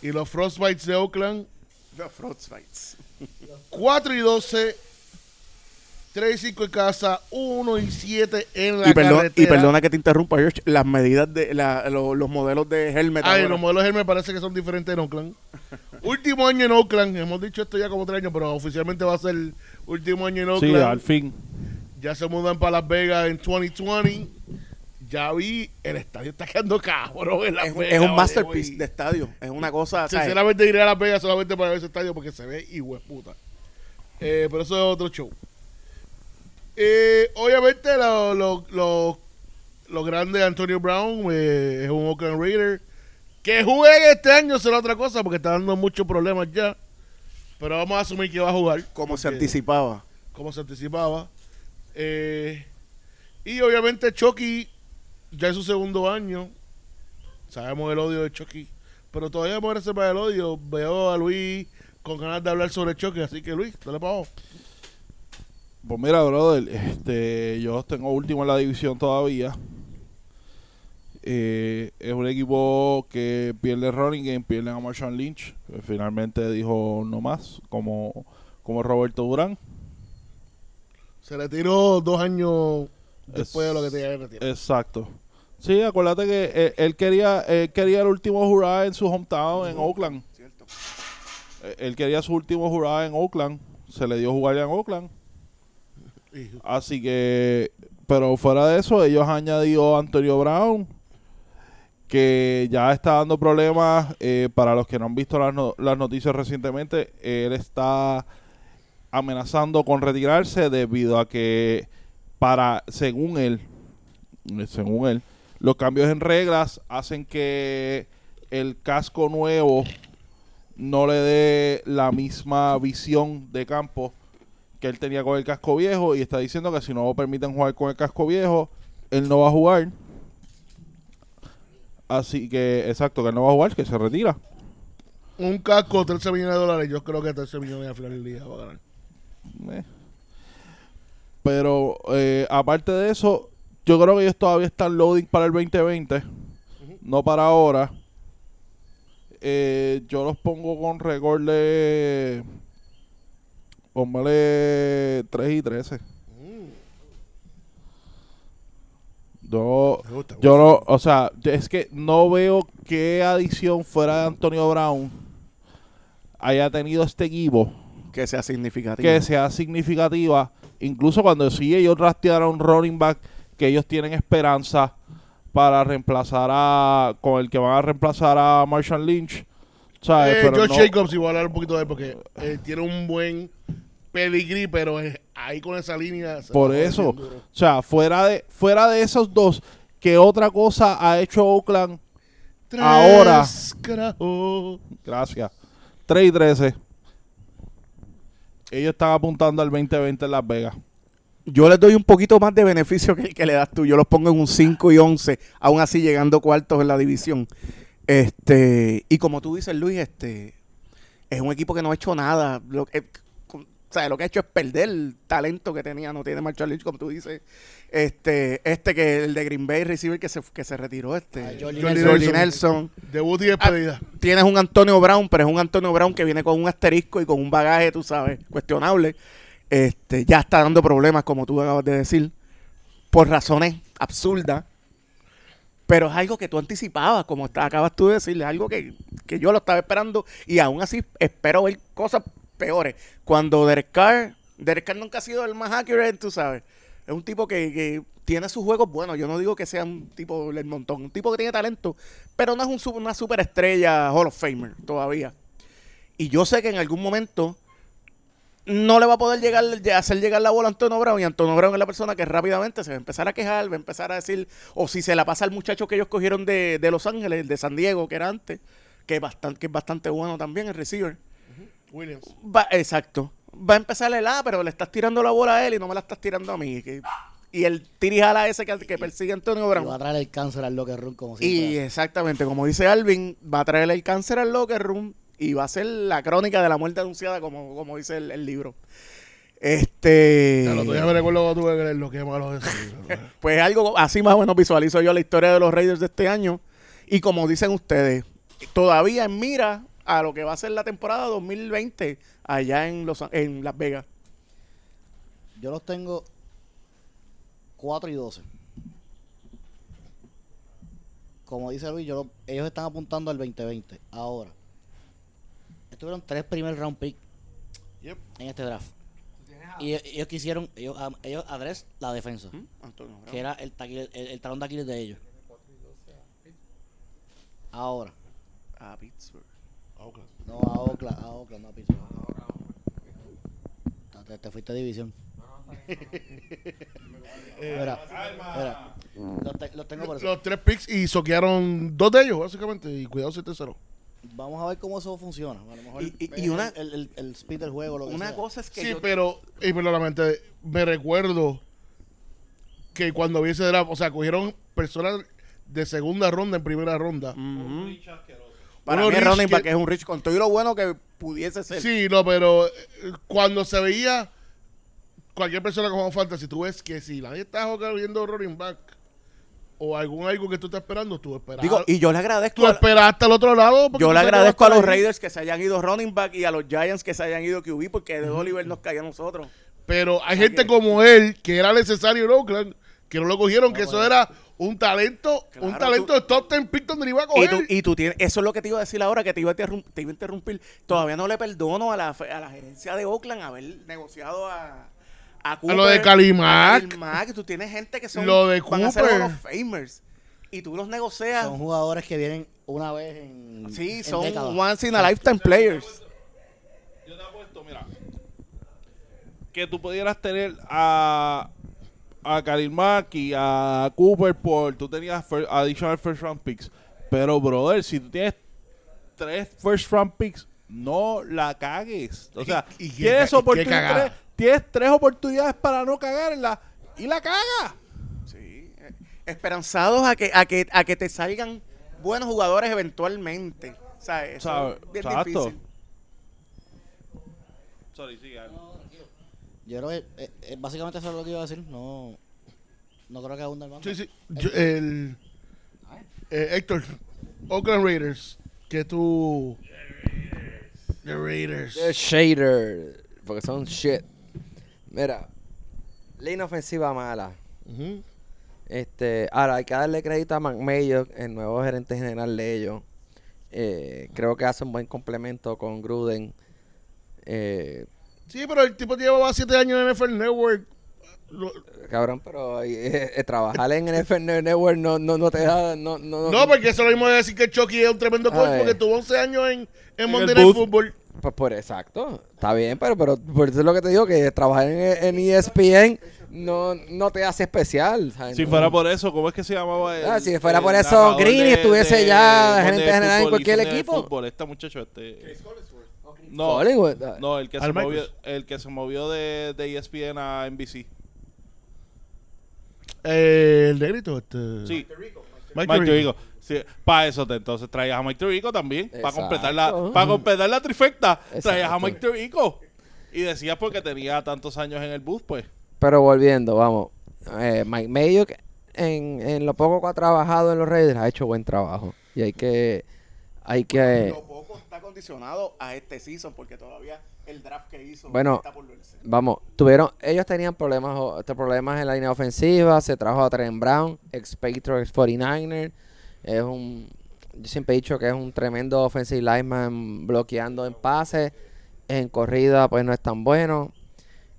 Y los Frostbites de Oakland Los Frostbites. 4 y 12. 3 y 5 en casa, 1 y 7 en la Y, perdón- carretera. y perdona que te interrumpa, George. Las medidas de la- lo- los modelos de helmet. Ay, ahora. los modelos Hermes parece que son diferentes en Oakland. último año en Oakland, hemos dicho esto ya como tres años, pero oficialmente va a ser el último año en Sí, Oakland. al fin. ya se mudan para Las Vegas en 2020. Ya vi, el estadio está quedando cabrón en Las es, Vegas. es un masterpiece de estadio. Es una cosa. ¿sabes? Sinceramente iré a Las Vegas solamente para ver ese estadio porque se ve puta. Eh, pero eso es otro show. Eh, obviamente lo, lo, lo, lo grande de Antonio Brown eh, es un Oakland Raider. Que juegue este año será otra cosa porque está dando muchos problemas ya. Pero vamos a asumir que va a jugar. Como se anticipaba. como se anticipaba. Eh, y obviamente Chucky ya es su segundo año. Sabemos el odio de Chucky. Pero todavía merece para el odio. Veo a Luis con ganas de hablar sobre Chucky. Así que Luis, dale para abajo. Pues mira, brother, este, yo tengo último en la división todavía. Eh, es un equipo que pierde running game, pierde a Marshawn Lynch. que finalmente dijo no más, como, como Roberto Durán. Se retiró dos años después Es- de lo que tenía que retirar. Exacto. Sí, acuérdate que él, él quería él quería el último jurado en su hometown en Oakland. Eh, Él quería su último jurado en Oakland. Se le dio jugar ya en Oakland. Así que, pero fuera de eso, ellos han añadido a Antonio Brown, que ya está dando problemas. eh, para los que no han visto las, no- las noticias recientemente, él está amenazando con retirarse debido a que, para, según él, según él, los cambios en reglas hacen que el casco nuevo no le dé la misma visión de campo que él tenía con el casco viejo y está diciendo que si no lo permiten jugar con el casco viejo, él no va a jugar. Así que, exacto, que él no va a jugar, que se retira. Un casco, 13 millones de dólares. Yo creo que 13 millones al final del día va a ganar. Eh. Pero eh, aparte de eso, yo creo que ellos todavía están loading para el 2020, no para ahora. Eh, yo los pongo con récord de. Póngale 3 y 13. Yo, gusta, yo no, o sea, es que no veo qué adición fuera de Antonio Brown haya tenido este equipo Que sea significativo. que sea significativa. Incluso cuando sí ellos rastrearon un running back que ellos tienen esperanza para reemplazar a con el que van a reemplazar a Marshall Lynch. ¿sabes? Eh, Pero Josh no- Jacobs, y voy a hablar un poquito de él porque eh, tiene un buen pedigrí, pero es- ahí con esa línea. por eso, o sea, fuera de fuera de esos dos, ¿qué otra cosa ha hecho Oakland? Ahora. Carajo. Gracias. 3 y 13. Ellos están apuntando al 2020 en Las Vegas. yo les doy un poquito más de beneficio que el que le das tú. Yo los pongo en un 5 y 11, aún así llegando cuartos en la división. Este, y como tú dices, Luis, este es un equipo que no ha hecho nada. Lo que, o sea, lo que ha hecho es perder el talento que tenía, no tiene Marshall Lynch, como tú dices. Este, este que el de Green Bay receiver que se, que se retiró, este, Ah, Jordi Nelson. Nelson. Debut y despedida. Tienes un Antonio Brown, pero es un Antonio Brown que viene con un asterisco y con un bagaje, tú sabes, cuestionable. Este, ya está dando problemas, como tú acabas de decir, por razones absurdas. Pero es algo que tú anticipabas, como está- acabas tú de decir, es algo que, que yo lo estaba esperando y aún así espero ver cosas peores. Cuando Derek Carr, Derek Carr nunca ha sido el más accurate, tú sabes. Es un tipo que, que tiene sus juegos buenos. Yo no digo que sea un tipo del montón, un tipo que tiene talento, pero no es un, una superestrella Hall of Famer todavía. Y yo sé que en algún momento no le va a poder llegar hacer llegar la bola a Antonio Brown y Antonio Brown es la persona que rápidamente se va a empezar a quejar, va a empezar a decir, o si se la pasa al muchacho que ellos cogieron de, de Los Ángeles, el de San Diego, que era antes, que es bastante, que es bastante bueno también el receiver. Williams. Va, exacto. Va a empezar el ah, pero le estás tirando la bola a él y no me la estás tirando a mí. que- y el tirijala ese que, que persigue a Antonio Y Brown. va a traer el cáncer al locker room como Y siempre. exactamente, como dice Alvin, va a traer el cáncer al locker room y va a ser la crónica de la muerte anunciada, como, como dice el, el libro. Este. Claro, todavía me recuerdo tuve que leer lo que malo. Pues algo así más o menos visualizo yo la historia de los Raiders de este año. Y como dicen ustedes, todavía en mira a lo que va a ser la temporada 2020 allá en, los, en Las Vegas. Yo los tengo 4 y 12. Como dice Luis, yo lo- ellos están apuntando al 2020. Ahora, estuvieron tres primer round pick Yep. en este draft. Y ellos, quisieron, ellos, ellos adres la defensa, Antonio Brown. que era el, taquil- el, el talón de Aquiles de ellos. Ahora, A Pittsburgh. No a Oakland, a Oakland, no a Pittsburgh. Te, te fuiste a división. Mira, mira, los, te- los tengo por eso. Los tres picks y soquearon dos de ellos, básicamente. Y cuidado si tercero. Vamos a ver cómo eso funciona. A lo mejor Y- una- el, el, speed del juego, lo que Una cosa es que Sí, pero, y perdóname, me recuerdo que cuando vi ese draft, o sea, cogieron personas de segunda ronda en primera ronda. Ujú. Para Uno mí running back que- es un rich con todo y lo bueno que pudiese ser. Sí, no, pero eh, cuando se veía cualquier persona con fantasy, tú ves que si nadie está viendo running back o algún algo que tú estás esperando, tú esperas. Digo, y yo le agradezco tú a- esperas hasta el otro lado. porque Yo le que agradezco a los. Raiders que se hayan ido running back y a los Giants que se hayan ido QB porque de Oliver nos caía a nosotros. Pero hay gente como él que era necesario en Oakland, que no lo cogieron, que eso era un talento, un talento tú- de top 10 pick donde iba a Y coger. tú, y tú tienes, eso es lo que te iba a decir ahora, que te iba a, te iba a interrumpir. Todavía no le perdono a la, a la gerencia de Oakland haber negociado a, a Cooper. lo de a Kalimack. Tú tienes gente que son Lo de van a ser of Famers. Y tú los negocias. Son jugadores que vienen una vez en. sí, en son décadas. once in a lifetime players. Yo te apuesto, mira, que tú pudieras tener a a Karim Mack y a Cooper por tú tenías fir- additional first round picks, pero brother, si tú tienes tres first round picks, no la cagues. O sea, ¿Y- y qué tienes qué oportunidades, tres, tienes tres oportunidades para no cagarla y la cagas. Sí, eh, esperanzados a que, a que, a que te salgan buenos jugadores eventualmente. O sea, eso es bien exacto. difícil. Sorry, sigue. Yo creo que eh, eh, básicamente eso es lo que iba a decir. No, no creo que abunda el bando. Sí, sí. Yo- el, eh, Héctor, Oakland Raiders, que tú... The Raiders. The Shader. Porque son shit. Mira. Línea ofensiva mala. Ujú. Este, ahora hay que darle crédito a McMayo, el nuevo gerente general de ellos. Eh, creo que hace un buen complemento con Gruden. Eh, Sí, pero el tipo llevaba siete años en NFL Network. Lo- cabrón, pero eh, eh, trabajar en NFL Network no, no, no te da. No, no, No, porque eso es lo mismo de decir que Chucky es un tremendo coach porque tuvo 11 años en, en Monday Night. Football. Pues por exacto, está bien, pero, pero por eso es lo que te digo, que trabajar en, en ESPN no, no te hace especial. ¿sabes? Si No. fuera por eso, ¿cómo es que se llamaba? el- Ah, si fuera por eso, narrador Greeny estuviese ya gerente general en fútbol cualquier equipo. Football, este muchacho, este... No, Collingwood, no, el que, se movió, el que se movió de, de ESPN a NBC. Eh, el negrito, este. Sí, Mike, Mike Tirico. Tirico. Sí, para eso te, entonces traías a Mike Tirico también. Para completar, la, para completar la trifecta, traías a. Mike Tirico. Y decías porque tenía tantos años en el bus, pues. Pero volviendo, vamos. Eh, Mike Mayock, en, en lo poco que ha trabajado en los Raiders, ha hecho buen trabajo. Y hay que. Hay que. Lo poco está condicionado a este season porque todavía el draft que hizo Bueno, está por verse. Vamos, tuvieron, ellos tenían problemas, este, problemas en la línea ofensiva, se trajo a Trent Brown, ex Patriots 49er, es un, yo siempre he dicho que es un tremendo offensive lineman bloqueando en pases, en corrida pues no es tan bueno.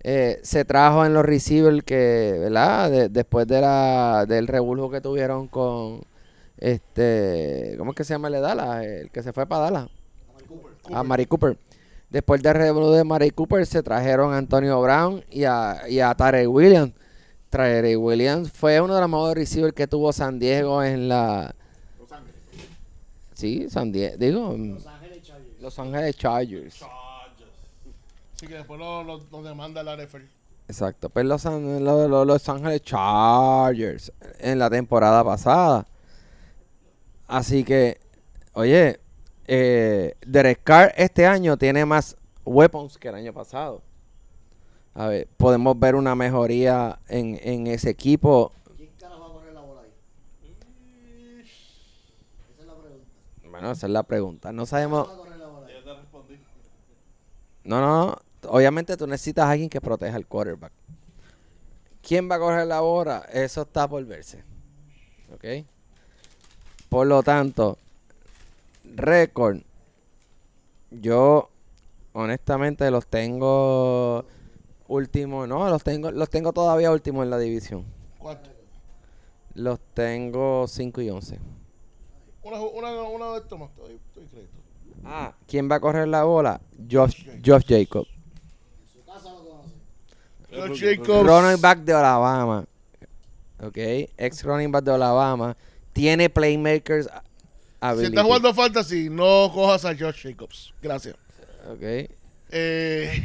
Eh, se trajo en los receivers que, ¿verdad? De- después de la, del revuelo que tuvieron con, este, ¿cómo es que se llama el de Dallas? El que se fue para Dallas. A Mari Cooper. Después del revuelo de Mari Cooper se trajeron a Antonio Brown y a, y a Tarek Williams. Tarek Williams fue uno de los mejores receivers que tuvo San Diego en la... Sí, San Diego. Digo, mm, Los Ángeles Chargers. Sí, que después lo, lo, lo demanda la NFL. Exacto, pues los, An- lo- lo- los Ángeles Chargers en la temporada pasada. Así que, oye, eh, Derek Carr este año tiene más weapons que el año pasado. A ver, podemos ver una mejoría en, en ese equipo. ¿Quién carajo va a poner la bola ahí? Esa es la pregunta. Bueno, esa es la pregunta. No sabemos. ¿Quién va a correr la bola ahí? No, no, no. Obviamente tú necesitas a alguien que proteja al quarterback. ¿Quién va a correr la bola? Eso está por verse. ¿Ok? Por lo tanto, récord. Yo, honestamente, los tengo último. No, los tengo, los tengo todavía último en la división. ¿Cuánto? Los tengo 5 y 11. Una, una, una estas más. Estoy, estoy crédito. Ah, ¿quién va a correr la bola? Josh, Josh Jacob. Josh Jacobs. running back de Alabama. Ok, ex running back de Alabama. Tiene playmakers a- Si ability. estás jugando fantasy, no cojas a Josh Jacobs. Gracias. Ok. Eh,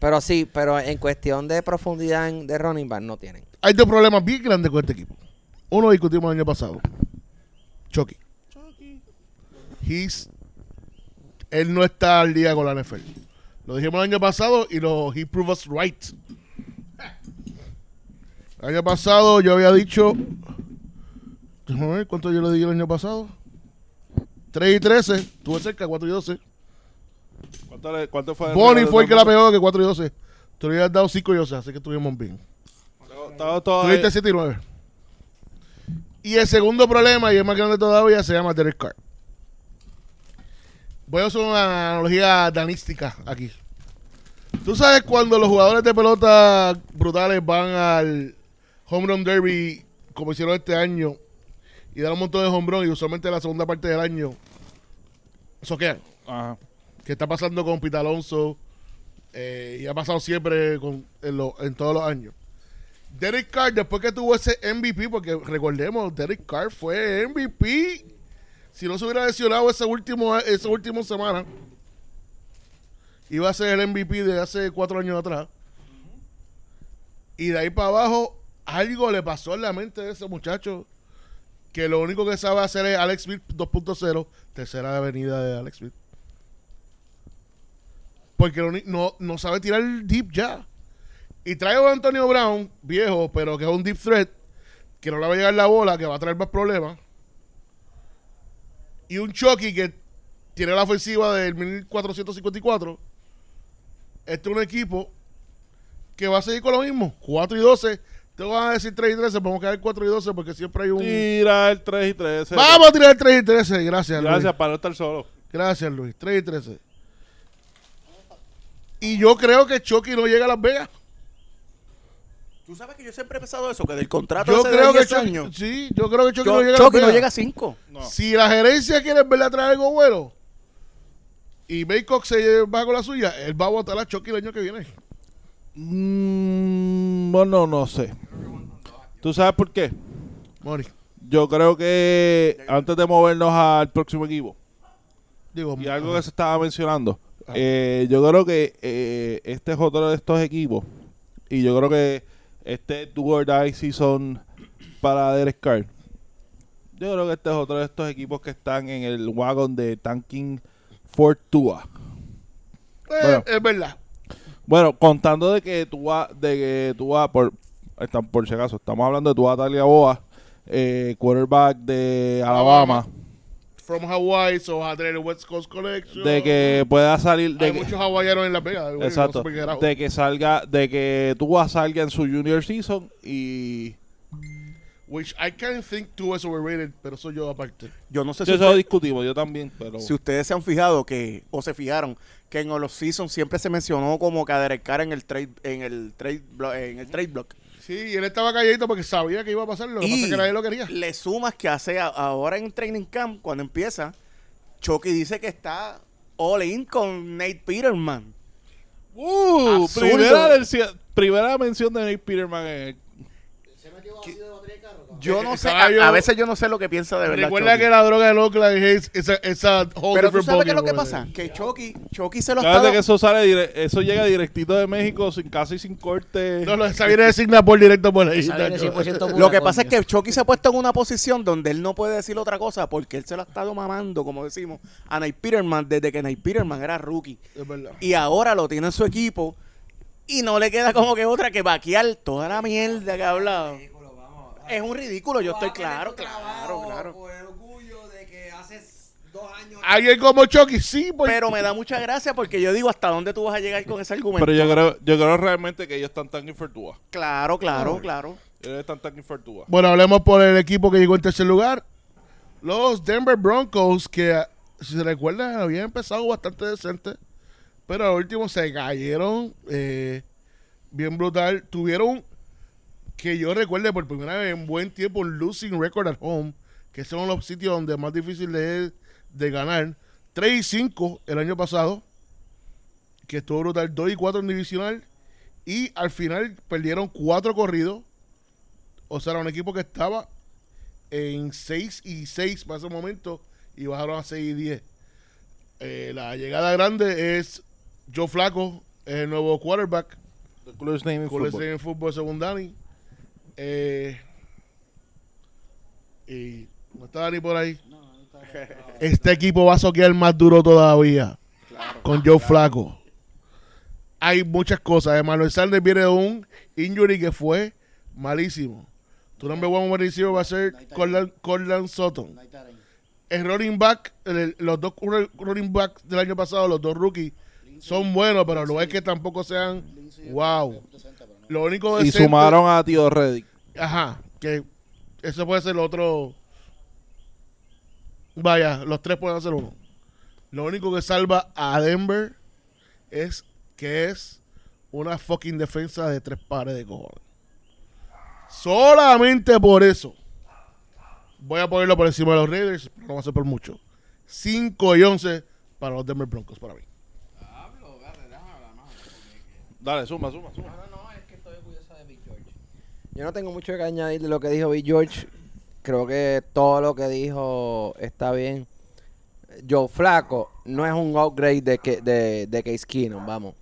Pero sí, pero en cuestión de profundidad en- de running back no tienen. hay dos problemas bien grandes con este equipo. Uno discutimos el año pasado. Chucky. He's, él no está al día con la NFL. Lo dijimos el año pasado y lo he proved us right. El año pasado yo había dicho. Déjame ver cuánto yo le di el año pasado. 3 y 13. Estuve cerca, 4 y 12. ¿Cuánto, le- cuánto fue? Bonnie fue el que la pegó que 4 y 12. Tú le habías dado 5 y 12, así que estuvimos bien. Tuviste 7 y 9. Y el segundo problema, y es más grande todavía, se llama Derek Carr. Voy a hacer una analogía danística aquí. Tú sabes cuando los jugadores de pelota brutales van al Home Run Derby, como hicieron este año, y dan un montón de home run, y usualmente la segunda parte del año, soquean. Ajá. que está pasando con Pita Alonso eh, y ha pasado siempre con, en, lo- en todos los años. Derek Carr, después que tuvo ese MVP, porque recordemos, Derek Carr fue MVP. Si no se hubiera lesionado ese último, esa última semana, iba a ser el MVP de hace cuatro años atrás. Y de ahí para abajo, algo le pasó en la mente de ese muchacho que lo único que sabe hacer es Alex Smith 2.0, tercera avenida de Alex Smith. Porque no, no sabe tirar el deep ya. Y traigo a Antonio Brown, viejo, pero que es un deep threat, que no le va a llegar la bola, que va a traer más problemas. Y un Chucky que tiene la ofensiva del 1454. Este es un equipo que va a seguir con lo mismo. 4 y 12. Te van a decir 3 y 13, vamos a quedar 4 y 12 porque siempre hay un... Tira el 3 y 13. Vamos a tirar el 3 y 13. Gracias, Luis. Gracias para no estar solo. Gracias, Luis. 3 y 13. Y yo creo que Chucky no llega a Las Vegas. Tú sabes que yo siempre he pensado eso, que del contrato Yo ese de creo que 10 Chucky, años, sí, yo creo que Chucky Cho- no llega a Las Chucky no Vegas. llega a 5. No. Si la gerencia quiere verle traer algo bueno y Baycock se va con la suya, él va a votar a Chucky el año que viene. Mm, bueno, no sé. ¿Tú sabes por qué? Mori. Yo creo que antes de movernos al próximo equipo, Digo, y algo que se estaba mencionando, eh, yo creo que eh, este es otro de estos equipos, y yo creo que este do or die season para Derek Carr. Yo creo que este es otro de estos equipos que están en el wagon de tanking for Tua. Eh, Bueno. Es verdad. Bueno, contando de que Tua, de que Tua, por, están, por si acaso, estamos hablando de Tua Tagliabua, eh, quarterback de Alabama, From Hawaii, so va a tener el West Coast Connection. de que pueda salir, de Hay que, muchos hawaianos en la güey, exacto, no por de que salga, de que Tua salga en su junior season y Which I can't think Tua is overrated, pero soy yo aparte. Yo no sé si, eso lo discutimos, yo también, pero si ustedes se han fijado que, o se fijaron, que en los seasons siempre se mencionó como que a Derek Carr en el trade, en el trade, blo- en el trade block. Sí, y él estaba calladito porque sabía que iba a pasar. Lo que pasa es que nadie lo quería. le sumas que hace a- ahora en training camp, cuando empieza, Chucky dice que está all in con Nate Peterman. Uh, Absurdo. primera, primera mención de Nate Peterman en el- Yo no sé, a, veces yo no sé lo que piensa de verdad. Recuerda Chucky. que la droga de Oakland es esa, esa whole Pero tú sabes qué es lo que pasa, que Chucky, Chucky se lo está que eso sale dire- eso llega directito de México sin casi sin corte. No, no, esa viene de Singapur directo por ahí. Esa viene tacho. 100% pura, Lo que pasa es que Chucky se ha puesto en una posición donde él no puede decir otra cosa porque él se lo ha estado mamando, como decimos, a Nate Peterman desde que Nate Peterman era rookie. Es verdad. Y ahora lo tiene en su equipo y no le queda como que otra que vaquear toda la mierda que ha hablado. Es un ridículo, yo estoy claro, claro, claro. Por el orgullo de que hace dos años. Alguien como Chucky, sí, pues. Pero me da mucha gracia porque yo digo, ¿hasta dónde tú vas a llegar con ese argumento? Pero yo creo, yo creo realmente que ellos están tan infiertúa. Claro, claro, claro. Ellos están tan infiertúa. Bueno, hablemos por el equipo que llegó en tercer lugar. Los Denver Broncos, que si se recuerdan, habían empezado bastante decente. Pero al último se cayeron eh, bien brutal. Tuvieron, que yo recuerde por primera vez en buen tiempo, losing record at home. Que son los sitios donde más difícil es de ganar. 3 y 5 el año pasado. Que estuvo brutal. 2 y 4 en divisional. Y al final perdieron 4 corridos. O sea, era un equipo que estaba en 6 y 6 para ese momento y bajaron a 6 y 10. Eh, la llegada grande es Joe Flaco, el nuevo quarterback, The coolest name in el football. en fútbol según Dani. Eh, y no está Dani por ahí. Este equipo va a soquear más duro todavía con Joe Flaco. Hay muchas cosas. Emmanuel Sanders viene de un injury que fue malísimo. Tu nombre one receiver va a ser Corland, Sutton. El running back, el- los dos ru- running backs del año pasado, los dos rookies, son buenos, pero no es que tampoco sean wow. Lo único Y decente- sumaron a Tío Reddick. Ajá, que eso puede ser el otro. Vaya, los tres pueden hacer uno. Lo único que salva a Denver es que es una fucking defensa de tres pares de cojones. Solamente por eso. Voy a ponerlo por encima de los Raiders, pero no va a ser por mucho. 5 y 11 para los Denver Broncos, para mí. Dale, suma, suma, suma. Yo no tengo mucho que añadir de lo que dijo Bill George. Creo que todo lo que dijo está bien. Joe Flaco no es un upgrade de, que, de, de Case Keenum, vamos.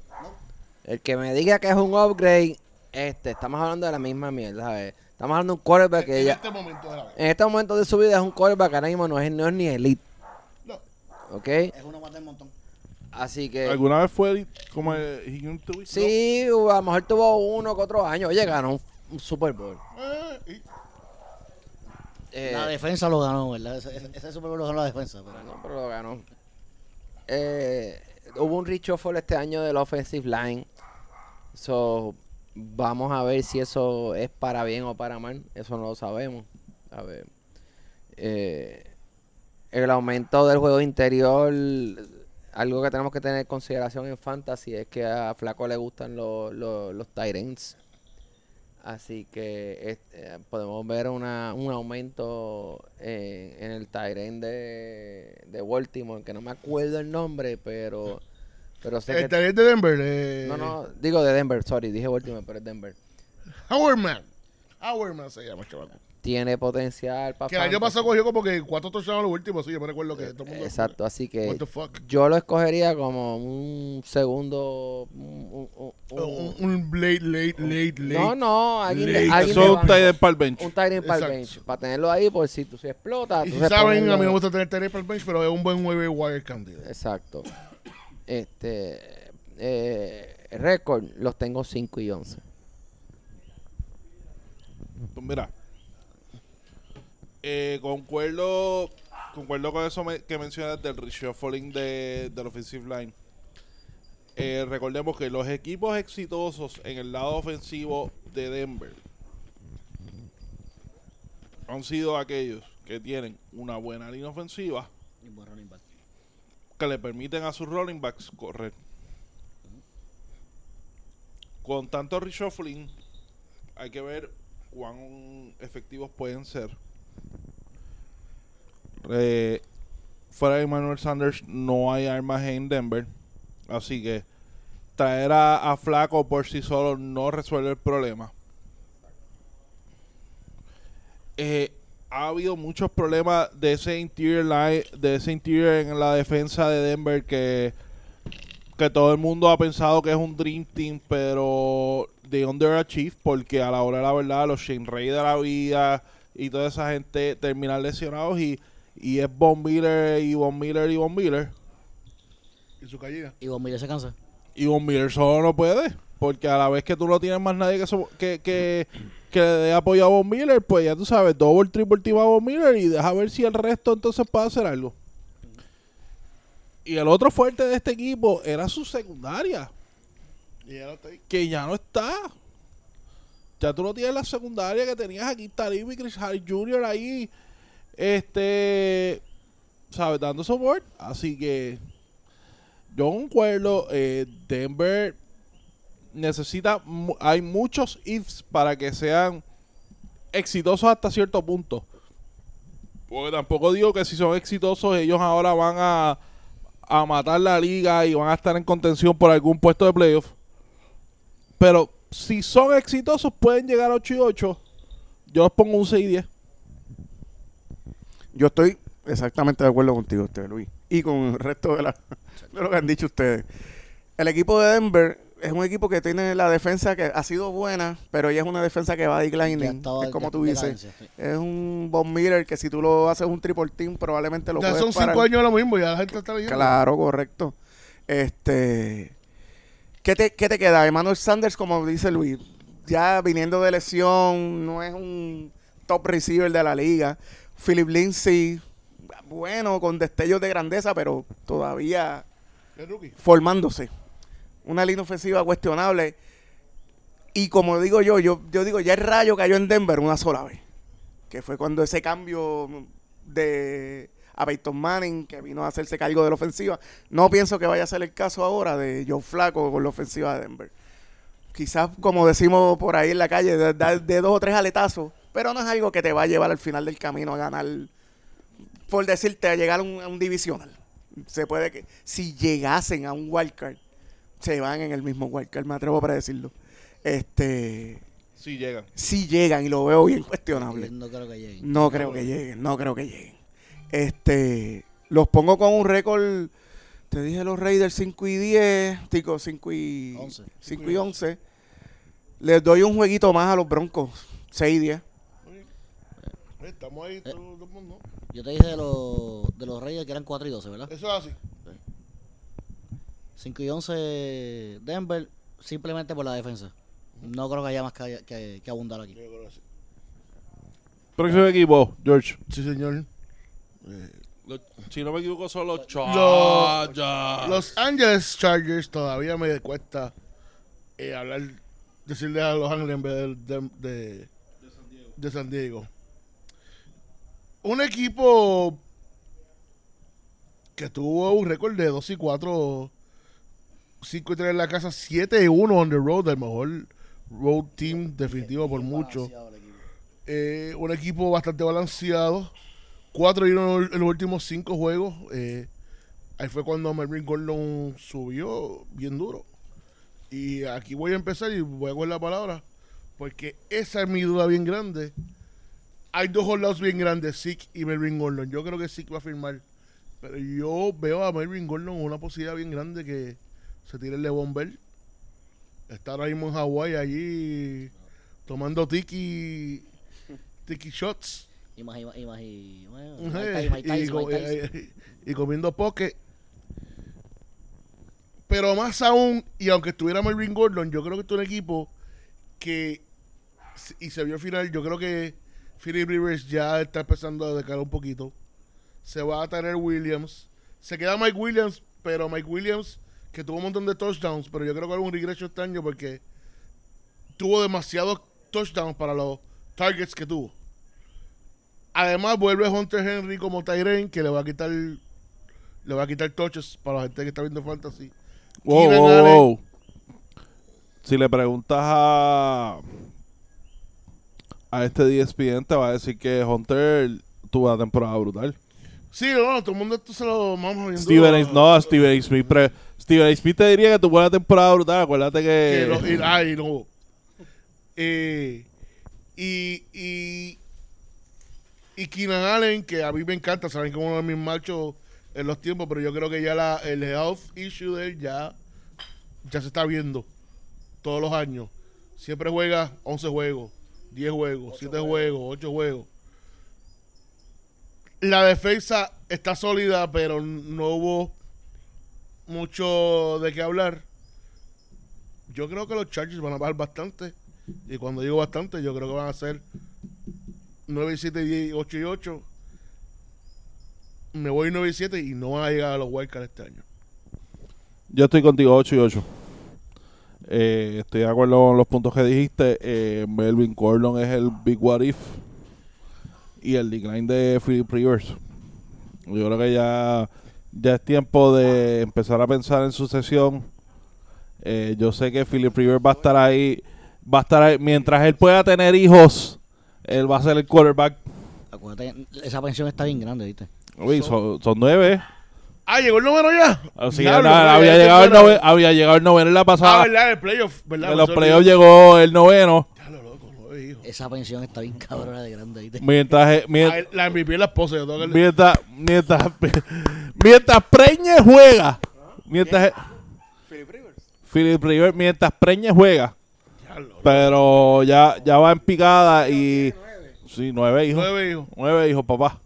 El que me diga que es un upgrade, este, estamos hablando de la misma mierda, ¿sabes? Estamos hablando de un quarterback que en ya, este momento de la vida. en este momento de su vida es un quarterback que ahora mismo no es, no es ni elite, No. ¿ok? Es uno más del montón. Así que... ¿Alguna vez fue como el? Sí, a lo mejor tuvo uno que otro año. Oye, ganó un Super Bowl. Eh, Eh, La defensa lo ganó, ¿verdad? Ese, Super Bowl lo ganó la defensa. Pero No, pero lo ganó. Eh, hubo un reshuffle este año del offensive line. So, vamos a ver si eso es para bien o para mal. Eso no lo sabemos. A ver. Eh, el aumento del juego interior, algo que tenemos que tener en consideración en fantasy es que a Flaco le gustan los, los, los tight ends. Así que este, podemos ver una, un aumento en, en el Tyrant de, de Baltimore, que no me acuerdo el nombre, pero, pero sé El que... de Denver. eh, No, no, digo de Denver, sorry, dije Baltimore, pero es Denver. Howard Man. Howard Man se llama, chaval. Tiene potencial para Que el año pasado cogió como que cuatro touchdowns los últimos, sí, yo me recuerdo que todo el mundo... Exacto, así que What the fuck. yo lo escogería como un segundo. un- un- un- Un, un late, late, late, late. no, no, alguien de, late. alguien Eso de es un tight end para el bench. Un tight end para el bench. Para tenerlo ahí por si tú se explota. Y tú si saben, a mí me gusta tener Terry para el bench, pero es un buen waiver wire candidate. Exacto. Este. Eh, récord, los tengo 5 y 11. Pues mira, eh, concuerdo, concuerdo con eso me- que mencionas del reshuffling de, del offensive line. Eh, recordemos que los equipos exitosos en el lado ofensivo de Denver han sido aquellos que tienen una buena línea ofensiva Y buen running back. que le permiten a sus running backs correr. Con tanto reshuffling, hay que ver cuán efectivos pueden ser. Eh, fuera de Emmanuel Sanders, no hay armas en Denver. Así que traer a, Flaco por sí solo no resuelve el problema. Eh, ha habido muchos problemas de ese interior line, de ese interior en la defensa de Denver que, que todo el mundo ha pensado que es un dream team, pero de underachieve porque a la hora de la verdad los Shane Ray de la vida y toda esa gente terminan lesionados y, y es Von Miller y Von Miller y Von Miller Y su caída. Y Von Miller se cansa. y Von Miller solo no puede porque a la vez que tú no tienes más nadie que, so- que, que, que le dé apoyo a Von Miller pues ya tú sabes double triple team a Von Miller y deja ver si el resto entonces puede hacer algo y el otro fuerte de este equipo era su secundaria Y ya no está ahí. que ya no está. Ya tú no tienes la secundaria que tenías aquí, Talib y Chris Harris Jr. ahí, este, ¿sabes? Dando soporte. Así que yo concuerdo, eh, Denver necesita, hay muchos ifs para que sean exitosos hasta cierto punto. Porque tampoco digo que si son exitosos ellos ahora van a, a matar la liga y van a estar en contención por algún puesto de playoff. Pero si son exitosos, pueden llegar a 8 y 8. Yo los pongo un 6 y 10. Yo estoy exactamente de acuerdo contigo, usted, Luis. Y con el resto de, la, de lo que han dicho ustedes. El equipo de Denver es un equipo que tiene la defensa que ha sido buena, pero ya es una defensa que va declining. Es como tú de dices. sí. Es un Von Miller que si tú lo haces un triple team, probablemente lo Ya puedes son parar. cinco años lo mismo, ya la gente está leyendo. Claro, correcto. Este, ¿qué te, qué te queda? Emmanuel Sanders, como dice Luis, ya viniendo de lesión, no es un top receiver de la liga. Philip Lindsay, bueno, con destellos de grandeza, pero todavía formándose. Una línea ofensiva cuestionable. Y como digo yo, yo, yo digo, ya el rayo cayó en Denver una sola vez. Que fue cuando ese cambio de a Peyton Manning, que vino a hacerse cargo de la ofensiva. No pienso que vaya a ser el caso ahora de Joe Flaco con la ofensiva de Denver. Quizás, como decimos por ahí en la calle, de, de- de dos o tres aletazos, pero no es algo que te va a llevar al final del camino a ganar, por decirte, a llegar a un, a un divisional. Se puede que, si llegasen a un wildcard, se van en el mismo wildcard, me atrevo para decirlo. Este, Si llegan. si llegan, y lo veo bien cuestionable. No creo que lleguen. No creo que lleguen, no creo que lleguen. Este, los pongo con un récord, te dije los Raiders 5 y 10, tico 5 y 11. 5 y 11. Les doy un jueguito más a los Broncos, 6 y 10. Estamos ahí todo, todo el mundo. Yo te dije de los, de los Reyes que eran 4 y 12, ¿verdad? Eso es así. 5 y 11 Denver, simplemente por la defensa. No creo que haya más que, que, que abundar aquí. Yo creo que sí. Próximo equipo, George. Sí, señor. Los- si no me equivoco, son los Los, Chargers. Los Angeles Chargers todavía me cuesta eh, hablar, decirle a Los Ángeles en vez de, de, de- de San Diego. Un equipo que tuvo un récord de 2 y 4, 5 y 3 en la casa, 7 y 1 on the road, el mejor road team definitivo por mucho. Eh, un equipo bastante balanceado. 4 y 1 en los últimos 5 juegos. Eh, ahí fue cuando Melvin Gordon subió bien duro. Y aquí voy a empezar y voy a coger la palabra. Porque esa es mi duda bien grande. Hay dos holdouts bien grandes, Zeke y Melvin Gordon. Yo creo que Zeke va a firmar. Pero yo veo a Melvin Gordon con una posibilidad bien grande que se tire el Levon Bell. Está ahora mismo en Hawái allí tomando tiki, tiki shots. Y más, y más, más, bueno, eh, eh, y comiendo poke. Pero más aún, y aunque estuviera Melvin Gordon, yo creo que es un equipo que, y se vio al final, yo creo que Philip Rivers ya está empezando a decaer un poquito. Se va a tener Williams. Se queda Mike Williams, pero Mike Williams, que tuvo un montón de touchdowns, pero yo creo que era un regreso este año porque tuvo demasiados touchdowns para los targets que tuvo. Además, vuelve Hunter Henry como Tyren, que le va a quitar le va a quitar touches para la gente que está viendo fantasy. Wow, wow, wow. Si le preguntas a a este DSPN te va a decir que Hunter tuvo una temporada brutal. Sí, no, no, todo el mundo esto se lo vamos viendo. Steven A. No, Steven A. Smith. pre- Steven A. Smith te diría que tuvo una temporada brutal. Acuérdate que que. lo- y, ay, no. Eh, y, y, y Keenan Allen, que a mí me encanta, saben que es uno de mis machos en los tiempos, pero yo creo que ya la, el health issue de él ya, ya se está viendo todos los años. Siempre juega 11 juegos, 10 juegos, 7 juegos, 8 juegos. La defensa está sólida, pero no hubo mucho de qué hablar. Yo creo que los Chargers van a bajar bastante. Y cuando digo bastante, yo creo que van a ser 9 y 7, 10, 8 y 8. Me voy 9 y 7 y no van a llegar a los Wildcards este año. Yo estoy contigo 8 y 8. Eh, estoy de acuerdo con los puntos que dijiste. Eh, Melvin Gordon es el Big What If. Y el decline de Philip Rivers. Yo creo que ya, ya es tiempo de empezar a pensar en sucesión. Eh, yo sé que Philip Rivers va a estar ahí. Va a estar ahí. Mientras él pueda tener hijos, él va a ser el quarterback. Acuérdate, esa pensión está bien grande, ¿viste? Uy, son, son nueve. Ah, llegó el número ya. Diablo, nada, ya había, llegado el fuera- nove- había llegado el noveno en la Ah, pasada. verdad, el playoff, ¿verdad? En los playoffs llegó el noveno. Diablo, loco, nueve hijos. Esa pensión está bien cabrona de grande, ¿viste? Mientras, eh, mien- Ah, La MVP es la esposa. Yo tengo que... mientras, mientras, mientras Preñe juega. Mientras, eh, Philip Rivers, mientras Preñe juega. Diablo, Pero ya, ya va en picada y. Sí, nueve hijos. Nueve hijos. Nueve hijos, papá.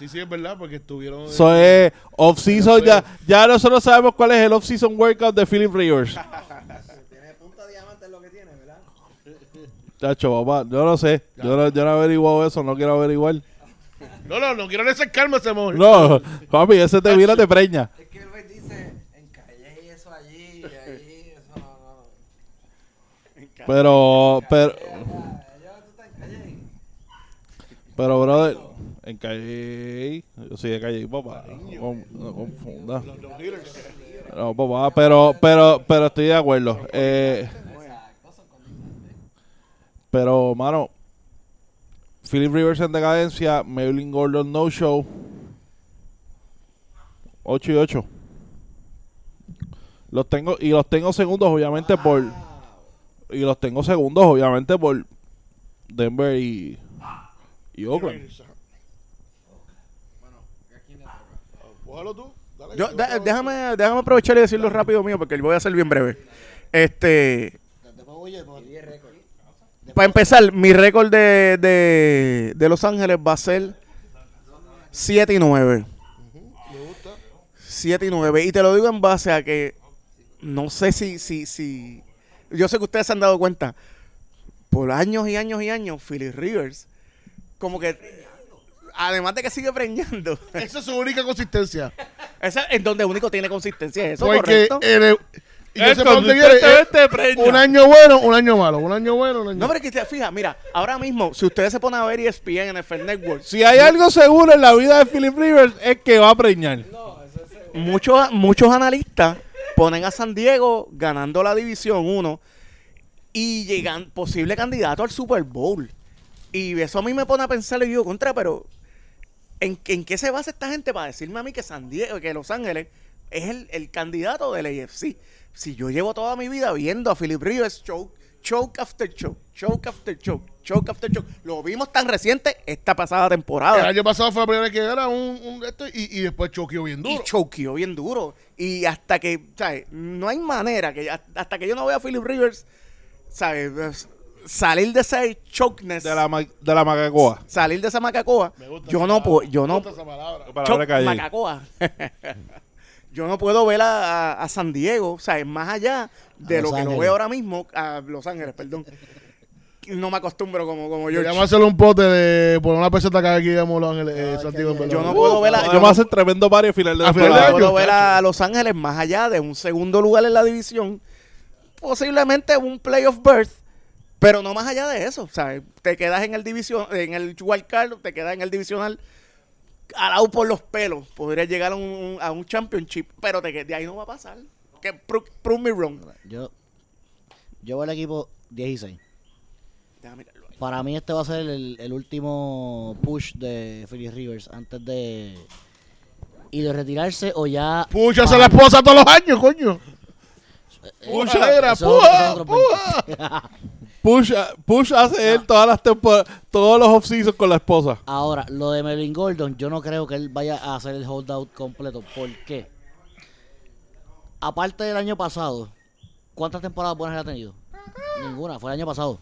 Sí, sí, es verdad, porque estuvieron... Eso es off-season. Ya, ya nosotros sabemos cuál es el off-season workout de Philip Rivers. Tiene punta diamante es lo que tiene, ¿verdad? Chacho, papá, yo no sé. Yo no, yo no he averiguado eso, no quiero averiguar. No, no, no quiero acercarme a ese amor. No, papi, ese te viene de preña. Es que Luis dice, en calle y eso allí, y allí, eso no, no. Pero, pero, pero, brother, en calle, yo soy de calle, papá. No, no confunda. No, papá, pero, pero, pero estoy de acuerdo. Eh, pero, mano, Philip Rivers en decadencia, Melvin Gordon no show. 8 y 8. Los tengo, y los tengo segundos, obviamente, por. Y los tengo segundos, obviamente, por Denver y, y Oakland. Cógelo tú. Dale, Yo, da- déjame, déjame aprovechar y decirlo rápido mío, porque voy a ser bien breve. Este, para empezar, mi récord de, de, de Los Ángeles va a ser 7 y 9. 7 y 9. Y te lo digo en base a que no sé si, si, si. Yo sé que ustedes se han dado cuenta. Por años y años y años, Philip Rivers, como que. Además de que sigue preñando. Esa es su única consistencia. Esa es donde único tiene consistencia. ¿es ¿Eso Porque correcto? en y yo Es sé para dónde viene, consistentemente es preña. Un año bueno, un año malo. Un año bueno, un año No, pero es que te fija, mira, ahora mismo, si ustedes se ponen a ver ESPN en el Network, Si hay algo seguro en la vida de Philip Rivers es que va a preñar. muchos, muchos analistas ponen a San Diego ganando la División 1 y llegan posible candidato al Super Bowl. Y eso a mí me pone a pensar y digo, contra, pero ¿en, en qué se basa esta gente para decirme a mí que San Diego, que Los Ángeles es el, el candidato del AFC? Si yo llevo toda mi vida viendo a Philip Rivers choke, choke after choke, choke after choke, choke after choke. Lo vimos tan reciente esta pasada temporada. El año pasado fue la primera vez que era un, un esto y, y después choqueó bien Y duro. choqueó bien duro. Y hasta que, ¿sabes? No hay manera que hasta que yo no vea a Philip Rivers, ¿sabes? Salir de ese chokeness, De la, ma- de la macacoa. salir de esa macacoa, Me gusta yo esa no puedo, yo no, esa palabra. Choc- macacoa. yo no puedo ver a, a- a San Diego, ¿sabes? Más allá de A lo Los que lo Ángeles. veo ahora mismo, a Los Ángeles, perdón. No me acostumbro como, como yo. Deberíamos hacerle un pote de poner una peseta cada vez que íbamos a Los Ángeles, eh, qué en Yo no puedo ver a, yo no- hacer tremendo final de A final de temporada. año. puedo ver a Los Ángeles más allá de un segundo lugar en la división, posiblemente un playoff berth, pero no más allá de eso. O sea, te quedas en el división, en el wild card, te quedas en el divisional alado por los pelos. Podría llegar a un, a un championship, pero te, de ahí no va a pasar. Que pro- prove me wrong. Yo, yo voy al equipo 16. Déjame mirarlo ahí. Para mí este va a ser el, el último push de Philly Rivers antes de y de retirarse o ya Púchase la esposa todos los años, coño. Pucha, Negra, Eso- puja, puja. Push, Push hace él todas las temporadas, todos los off-seasons con la esposa. Ahora, lo de Melvin Gordon, yo no creo que él vaya a hacer el holdout completo. ¿Por qué? Aparte del año pasado, ¿cuántas temporadas buenas él ha tenido? Ninguna, fue el año pasado.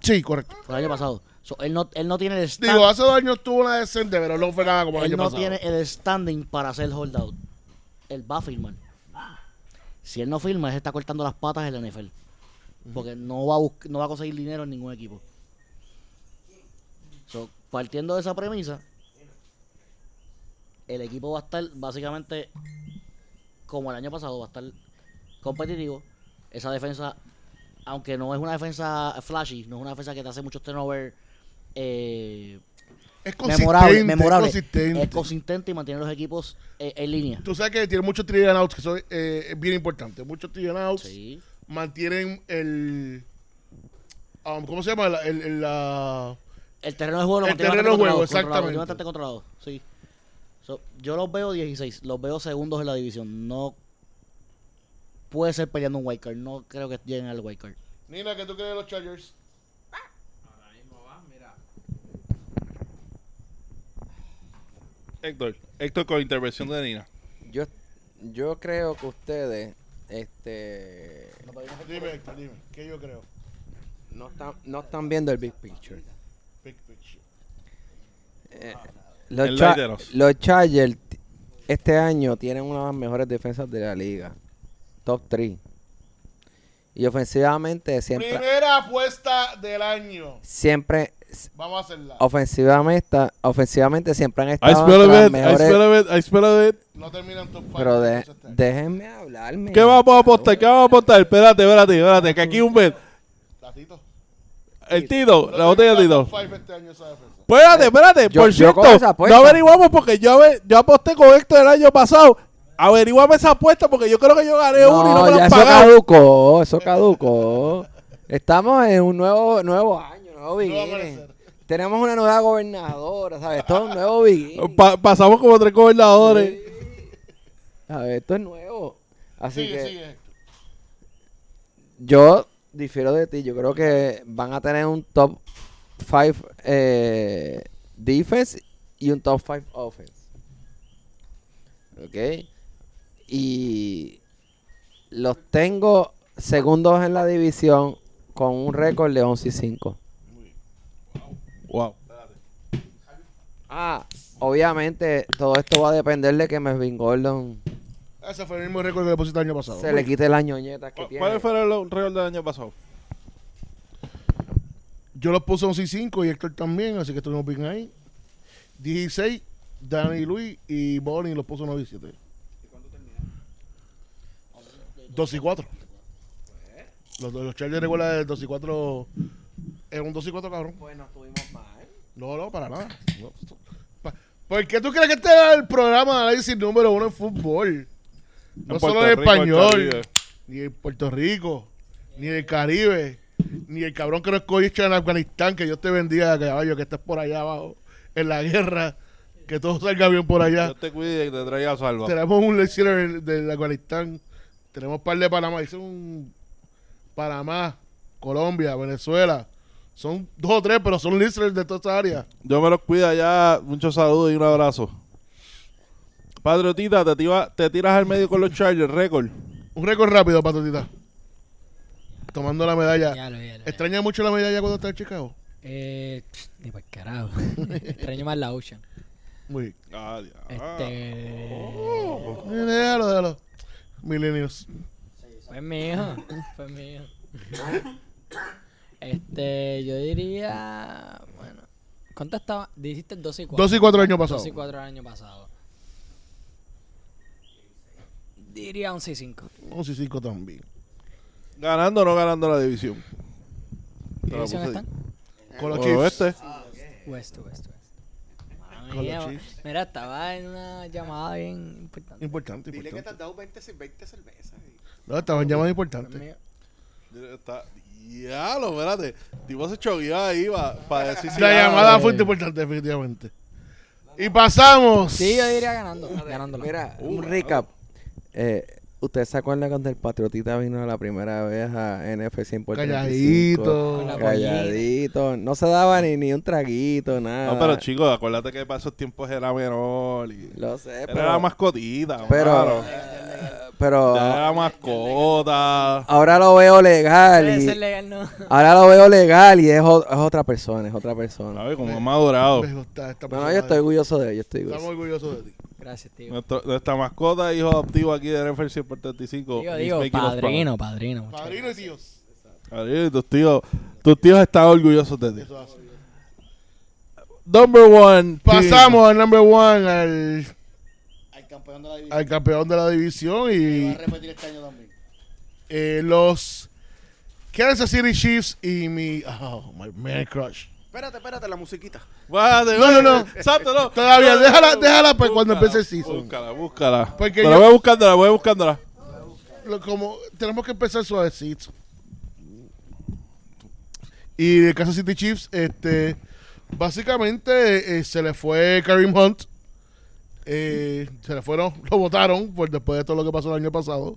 Sí, correcto. Fue el año pasado. So, él, no, él no tiene el Digo, stand, hace dos años tuvo una decente, pero no fue nada como el él año no pasado. tiene el standing para hacer holdout. Él va a firmar. Si él no firma, él está cortando las patas en la NFL. Porque no va a no va a conseguir dinero en ningún equipo. So, partiendo de esa premisa, el equipo va a estar básicamente como el año pasado, va a estar competitivo. Esa defensa, aunque no es una defensa flashy, no es una defensa que te hace muchos turnovers eh, Es consistente. memorable. Es consistente. Es consistente y mantiene los equipos eh, en línea. Tú sabes que tiene muchos three and outs, que eso eh, es bien importante. Muchos three and outs Sí. Mantienen el... um, ¿Cómo se llama? El, el- el- la- El terreno de juego lo El terreno de juego, controlado, exactamente. bastante controlado, sí. So, yo los veo 16, los veo segundos en la división. No puede ser peleando un wild card. No creo que lleguen al wild card. Nina, ¿qué tú crees de los Chargers? Héctor, Héctor con intervención de Nina. Yo, yo creo que ustedes este, Dime, Héctor, dime. ¿Qué yo creo? no, están, no están viendo el big picture. Big picture. Los, El Cha- Lighthouse. los Chargers este año tienen una de las mejores defensas de la liga. Top 3. Y ofensivamente siempre, Primera apuesta del año. siempre, Vamos a hacerla. ofensivamente, ofensivamente siempre han I estado I mejores- smell a bit, I smell a bit. No terminan top 5. Pero de- déjenme hablarme. ¿Qué vamos a apostar? ¿Qué vamos a apostar? Espérate, espérate, espérate, que aquí un bet. Latito. El Tito, la botella de Tito. Top 5 este. Espérate, espérate, Yo- por cierto, no averiguamos porque yo, yo aposté con Héctor el año pasado. Averiguame esa apuesta porque yo creo que yo gané uno y no me lo han eso caducó, eso caducó. Estamos en un nuevo nuevo año, nuevo beginning. amanecer. Tenemos una nueva gobernadora, ¿sabes? Esto es un nuevo beginning. Pa- pasamos como tres gobernadores. ¿Sabes? Esto es nuevo. Así Sigue, que sigue. yo difiero de ti. Yo creo que van a tener un top 5 eh, defense y un top 5 offense. ¿Ok? Y los tengo segundos en la división con un récord de 11 y 5. Wow. Ah, obviamente todo esto va a depender de que Melvin Gordon Ese fue el mismo récord que le pusiste el año pasado. se le quite las ñoñetas que ¿Cu- tiene. ¿Cuál fue el récord del año pasado? Yo los puse 11 y 5 y Héctor también, así que estuvimos bien ahí. 16, Dani Luis y Bonnie los puso 9 y 7. 2 y 4. Los, los Chargers recuerda del 2 y 4. Es un 2 y 4, cabrón. Pues no estuvimos mal. No, no, para nada. No, pa- ¿Por qué tú crees que este era el programa de análisis número uno en fútbol? No En solo Puerto en Rico, español, Caribe. ni en Puerto Rico, ni en el Caribe, ni el cabrón que no escogiste en Afganistán, que Dios te bendiga, caballo, que estés por allá abajo, en la guerra, que todo salga bien por allá. Dios te cuide y te traiga salva. Tenemos un leccionero de Afganistán, tenemos par de Panamá, dice un Panamá, Colombia, Venezuela. Son dos o tres, pero son listeners de toda esta área. Yo me los cuida ya. Muchos saludos y un abrazo. Patriotita, te, tira- te tiras al medio con los Chargers, récord. Un récord rápido, Patotita. Tomando la medalla. Ya lo, ya lo. ¿Extraña mucho la medalla cuando está en Chicago? Eh, pff, ni por carajo. Extraño más la Ocean. Muy bien. Ah. Este. Eh, Déjalo, déjalo. Millennials. Pues mi hijo. Pues mi hijo. Este, yo diría. Bueno. ¿Cuánto estaba? Dijiste 12 y 4. 12 y 4 años pasados. 12 y 4 el año pasado. Diría 11 y 5. 11 y 5 también. ¿Ganando o no ganando la división? ¿Qué división están? Con los O Chiefs. Oeste. West, West, West. Con los Chiefs. Mira, estaba en una llamada bien importante. Importante, Dile que te importante. has dado 20, ce- 20 cervezas. No, estaban llamadas Pues importantes. mío. Está... Diablo, espérate. Tipo se chogueó ahí para decir si La llamada fue importante, definitivamente. Y pasamos. Sí, yo diría ganando. Ganándolo. Mira, Uh, un recap. Eh, ¿Usted se acuerda cuando el Patriotita vino la primera vez a NFC en Puerto Rico? Calladito. Calladito. No se daba ni, ni un traguito, nada. No, pero chicos, acuérdate que para esos tiempos era menor. Y... Lo sé, Era pero... la mascotita. pero. Pero Ya era mascota. ahora lo veo legal y ser legal, ¿no? ahora lo veo legal y es, o- es otra persona, es otra persona. ¿Sabes? Como ha madurado. Me gusta esta No, persona. no, yo estoy orgulloso de él, yo estoy Estamos orgulloso. orgullosos de ti. Gracias, tío. Nuestro- nuestra mascota, hijo adoptivo aquí de NFL 135. Digo, is digo, padrino, padrino. Padrino y tíos. Padrino, y tus tíos, tus tíos están orgullosos de ti. Eso hace. Number one. Pasamos al number one, al, Al campeón de la división. al campeón de la división Y y va a repetir este año también. eh, los Kansas City Chiefs y mi, oh, my man crush. Espérate, espérate, la musiquita. No, no, no. No. Todavía, déjala- déjala para cuando empiece el season. Búscala, búscala. Porque Pero yo- voy buscándola, voy buscándola. Lo- como tenemos que empezar suavecito. Y de Kansas City Chiefs, este, básicamente eh, se le fue Kareem Hunt. Eh, se le fueron, lo votaron por después de todo lo que pasó el año pasado.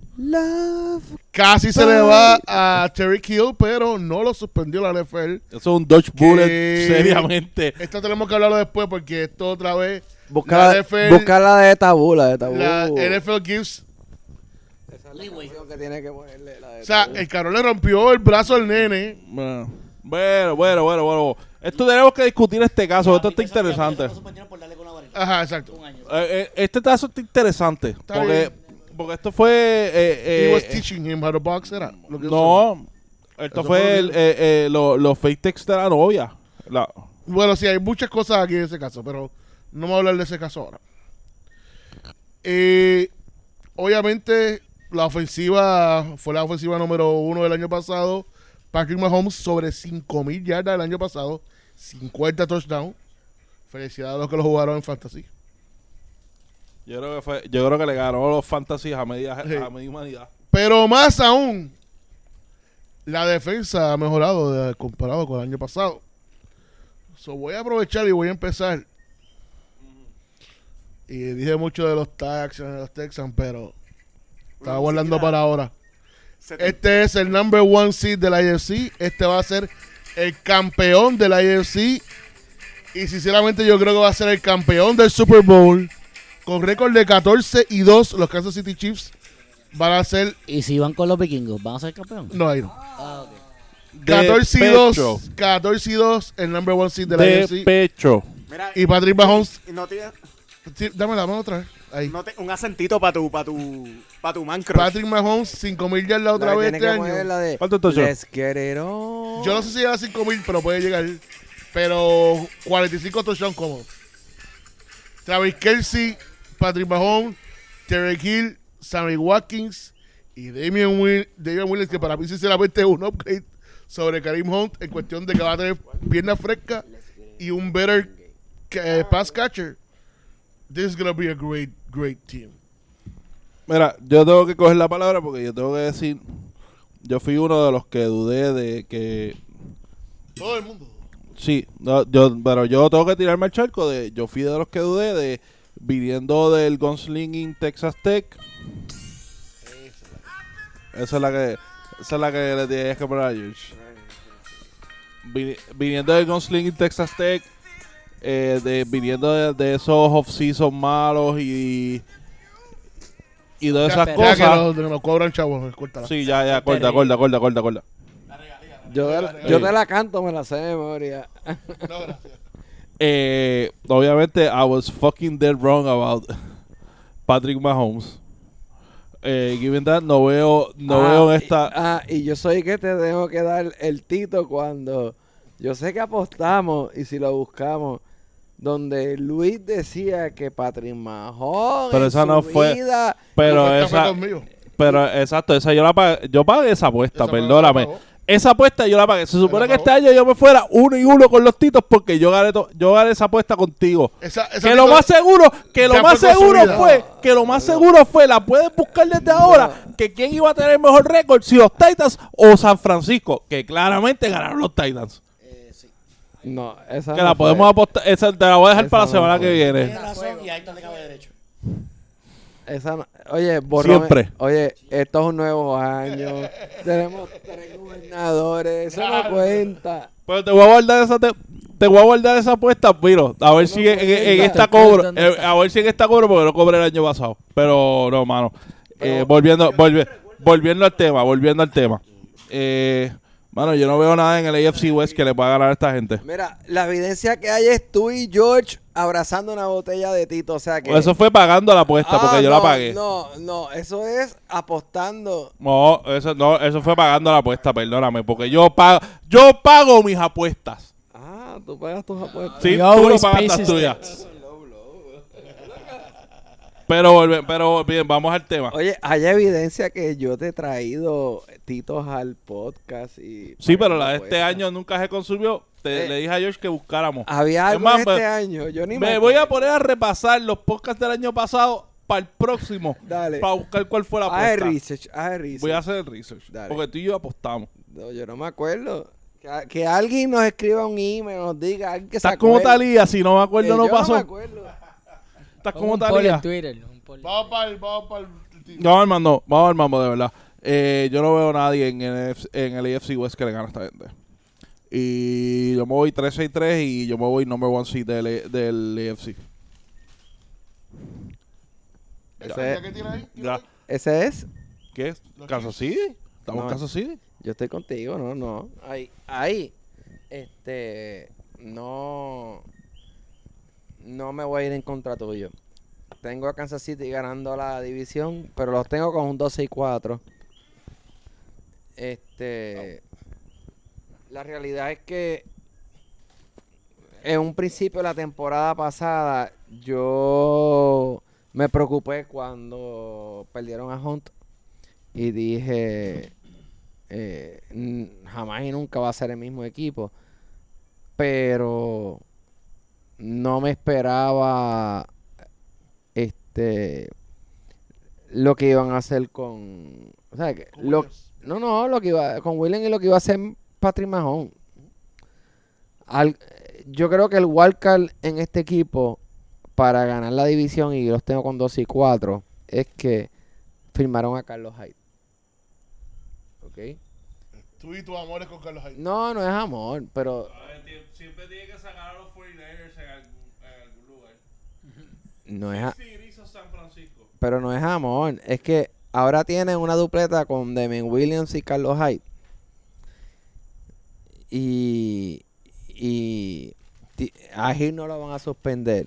Casi se le va a Terry Hill, pero no lo suspendió la NFL. Eso es un Dodge Bullet, seriamente. Esto tenemos que hablarlo después porque esto otra vez Busca La la, NFL busca la de tabú, la de tabú. la NFL gives. Esa es la canción que tiene que ponerle la de O sea, tabú. el cabrón le rompió el brazo al nene. Bueno, bueno, bueno, bueno. bueno. Esto tenemos que discutir este caso. Esto está interesante. Ajá, exacto. Eh, eh, este caso está interesante. Está porque, bien. porque esto fue. eh, He eh, was teaching him how to box, era. Lo que no, esto Eso fue fue el, lo eh, eh, lo- los fake texts de la novia. La- Bueno, sí, hay muchas cosas aquí en ese caso, pero no vamos a hablar de ese caso ahora. Eh, obviamente, la ofensiva fue la ofensiva número uno del año pasado. Patrick Mahomes sobre 5.000 yardas el año pasado, 50 touchdowns. Felicidades a los que lo jugaron en Fantasy. yo, creo que fue, yo creo que le ganó los fantasies a media, Sí. a media humanidad. Pero más aún, la defensa ha mejorado de- comparado con el año pasado. So, voy a aprovechar y voy a empezar. Y dije mucho de los Texans, de los Texans, pero estaba guardando para ahora. Este es el number one seed de la AFC. Este va a ser el campeón de la AFC. Y sinceramente yo creo que va a ser el campeón del Super Bowl. Con récord de 14 y 2, los Kansas City Chiefs van a ser... Y si van con los vikingos, ¿van a ser campeón? No, ahí no. Ah, ok. De 14 y pecho. 2. 14 y 2, el number one seed de la De AFC. pecho. Y Patrick Mahomes... no tiene, Sí, dame la mano otra vez. Ahí. no te- un acentito para tu, para tu, para tu man crush. Patrick Mahomes, 5000 yardas La otra que vez este año. la de ¿Cuánto on. Yo no sé si llega a 5000, pero puede llegar. Pero 45 touchdowns cómodos. Travis Kelsey, Patrick Mahomes, Terry Hill, Sammy Watkins y Damian, Will, Damian Williams, que para mí sinceramente es un upgrade sobre Karim Hunt en cuestión de que va a tener piernas frescas y un better eh, pass catcher. This is going to be a great, great team. Mira, yo tengo que coger la palabra porque yo tengo que decir, yo fui uno de los que dudé de que, Todo el mundo. Sí, no, yo, pero yo tengo que tirarme al charco de, yo fui de los que dudé de, viniendo del Gunslinging Texas Tech, esa es la que, esa es la que le tienes que poner a George. vini- viniendo de Gunslinger Texas Tech, eh, de, viniendo de, de esos off-season malos y, y de esas Ya cosas. que nos, nos cobran chavos, córtala. Sí, ya, ya, corta, corta, corta, corta, corta. Yo, te la- yo te la canto, me la sé de memoria. No, gracias. Eh, obviamente, I was fucking dead wrong about Patrick Mahomes. Eh, given that, no veo, no Ah, veo en y- esta. ah, y yo soy que te tengo que dar el tito cuando. Yo sé que apostamos y si lo buscamos. Donde Luis decía que Patrick Mahomes. Pero en esa su no fue- vida- pero Esta fue esa, pero exacto, esa yo la pagué, yo pagué esa apuesta, Esa me la perdóname. Esa apuesta yo la pagué. Se supone que este año yo me fuera uno y uno con los titos porque yo gané, to- yo gané esa apuesta contigo. Esa, esa Que lo más seguro, que lo más fue seguro consumida. fue, que lo más seguro fue, la puedes buscar desde ahora, que quién iba a tener mejor récord, si los Titans o San Francisco, que claramente ganaron los Titans. No, esa Que no la fue. podemos apostar, esa te la voy a dejar Esa para la semana fue. que viene. Tienes razón y ahí está de cabe derecho. Esa no- Oye, borrón, Siempre. Oye, esto es un nuevo año. Tenemos tres gobernadores. Eso no cuenta. Pero te voy a guardar esa te, te voy a guardar esa apuesta, Piro. A ver si en, en- en esta cobro, ¿Dónde eh, está? a ver si en esta cobro porque no cobré el año pasado. Pero no, mano. Eh, volviendo, volvi- volviendo al tema, volviendo al tema. Eh, mano, yo no veo nada en el AFC West que le pueda ganar a esta gente. Mira, la evidencia que hay es tú y George abrazando una botella de Tito. O sea que. Eso fue pagando la apuesta Ah, porque yo no, la pagué. No, no, eso es apostando. No, eso no, eso fue pagando la apuesta, perdóname, porque yo pago, yo pago mis apuestas. Ah, tú pagas tus apuestas. Sí, tú no pagas las tuyas. Pero, pero bien, vamos al tema. Oye, hay evidencia que yo te he traído titos al podcast y... Sí, pero la de este año nunca se consumió. Te- Eh, le dije a George que buscáramos. Había algo más, este me- año, yo ni Me voy a poner a repasar los podcasts del año pasado para el próximo. Dale. Para buscar cuál fue la Haz apuesta. el research, haz el research. Voy a hacer el research. Dale. Porque tú y yo apostamos. No, yo no me acuerdo. Que, alguien nos escriba un email, nos diga, alguien que Estás como. Talía, si no me acuerdo, Que no yo pasó. No me acuerdo. Estás como Talía. Twitter. un. Vamos para el. Vamos para el. Vamos al mando, vamos al mambo, de verdad. Eh, yo no veo a nadie en el, en el AFC West que le gane a esta gente. Y yo me voy 3-6-3 y yo me voy number one seed del, del AFC. Ese, ¿Qué tiene ahí? ¿Tiene Ya. ahí? ese es. ¿Qué es? ¿Kansas City? ¿Estamos No. en Kansas City? Yo estoy contigo, no, no. Ahí, ahí. Este. No. No me voy a ir en contra tuyo. Tengo a Kansas City ganando la división, pero los tengo con un 12 y 4. Este. La realidad es que. En un principio de la temporada pasada, yo me preocupé cuando perdieron a Hunt y dije eh, jamás y nunca va a ser el mismo equipo pero no me esperaba este lo que iban a hacer con o sea lo, Williams. No no lo que iba con Williams y lo que iba a hacer Patrick Mahomes Al- yo creo que el wildcard en este equipo para ganar la división y los tengo con 2 y 4 es que firmaron a Carlos Hyde ¿ok? Tú y tus amores con Carlos Hyde. No, no es amor, pero Siempre tiene que sacar a los 49ers en algún, lugar. no es, a- hizo San Francisco. pero no es amor. Es que ahora tienen una dupleta con Demian Williams y Carlos Hyde. Y, y a Hill no lo van a suspender.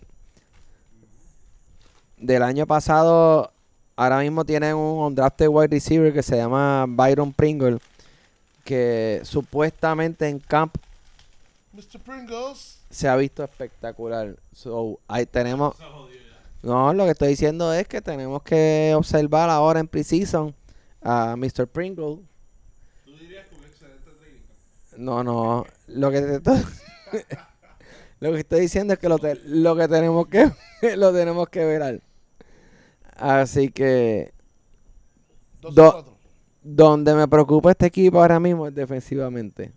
Del año pasado, ahora mismo tienen un undrafted wide receiver que se llama Byron Pringle, que supuestamente en camp Mr. Pringles. se ha visto espectacular. So, ahí tenemos. No, lo que estoy diciendo es que tenemos que observar ahora en preseason a Mr. Pringle. No, no. Lo que te lo que estoy diciendo es que lo, te- lo que tenemos que lo tenemos que ver. Así que Do- donde me preocupa este equipo ahora mismo es defensivamente.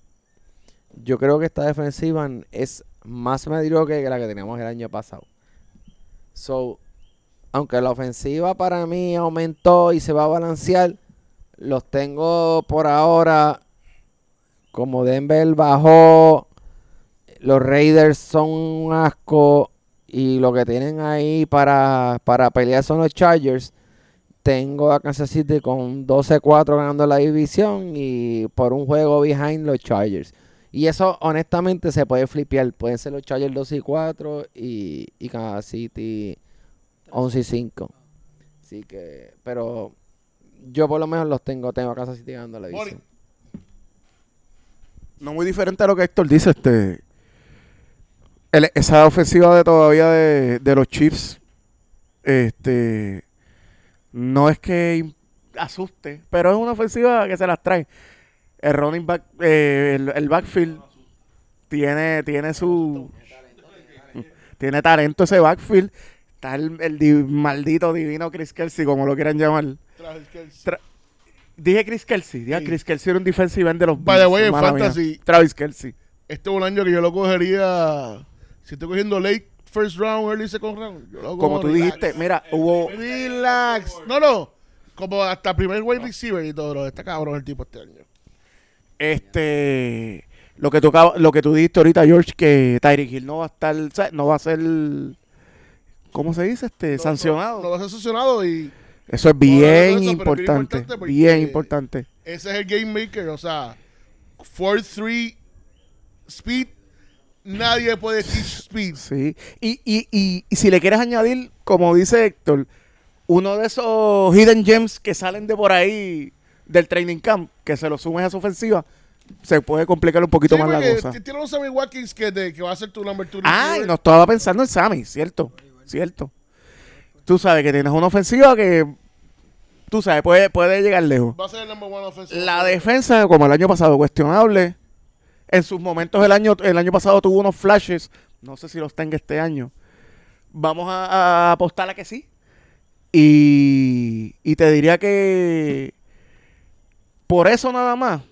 Yo creo que esta defensiva es más mediocre que la que teníamos el año pasado. So, aunque la ofensiva para mí aumentó y se va a balancear, los tengo por ahora como Denver bajó, los Raiders son un asco y lo que tienen ahí para, para pelear son los Chargers. Tengo a Kansas City con 12-4 ganando la división y por un juego behind los Chargers. Y eso honestamente se puede flipear. Pueden ser los Chargers 12 y 4 y, y Kansas City 11 y 5. Así que, pero yo por lo menos los tengo. Tengo a Kansas City ganando la división. No muy diferente a lo que Héctor dice, este el- esa ofensiva de todavía de, de los Chiefs, este no es que asuste, pero es una ofensiva que se las trae. El running back, eh, el, el backfield tiene, tiene su tiene talento ese backfield. Está el, el di- maldito divino Chris Kelsey, como lo quieran llamar. Kelsey. Tra- Dije Chris Kelsey, dije Sí. Chris Kelsey era un defensive end de los en mía. fantasy- Travis Kelsey. Este es un año que yo lo cogería. Si estoy cogiendo late first round, early second round. Yo lo cojo Como tú relax. dijiste, mira, hubo Relax. No, no. Como hasta primer wide receiver y todo. bro. Está cabrón el tipo este año. Este lo que tú acabas- lo que tú dijiste ahorita, George, que Tyreek Hill no va a estar, o sea, no va a ser ¿cómo se dice? este No, sancionado. No, no va a ser sancionado y Eso es no, bien eso, importante, bien importante. ese es el game maker. O sea, 4-3 speed. Nadie puede teach speed. Sí. Y, y, y, y si le quieres añadir, como dice Héctor, uno de esos hidden gems que salen de por ahí del training camp, que se lo sumes a su ofensiva, se puede complicar un poquito Sí, más la cosa. Tiene un Sammy Watkins que, va a ser tu number two Ah, y no estaba pensando en Sammy, cierto, cierto. Tú sabes que tienes una ofensiva que, tú sabes, puede, puede llegar lejos. Va a ser el number one offensive. La defensa, como el año pasado, cuestionable. En sus momentos el año, el año pasado tuvo unos flashes. No sé si los tenga este año. Vamos a, a apostar a que sí. Y, y te diría que por eso nada más,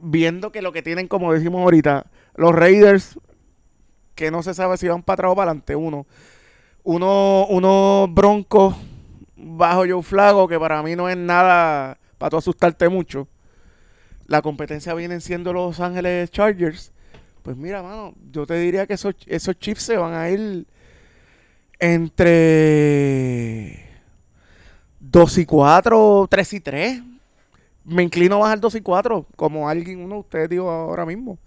viendo que lo que tienen, como decimos ahorita, los Raiders, que no se sabe si van para atrás o para adelante, uno. Uno, unos broncos bajo Joe Flago, que para mí no es nada para tú asustarte mucho. La competencia vienen siendo Los Ángeles Chargers. Pues mira, mano, yo te diría que esos, esos chips se van a ir entre 2 y 4, 3 y 3. Me inclino a bajar 2 y 4, como alguien, uno de ustedes dijo ahora mismo.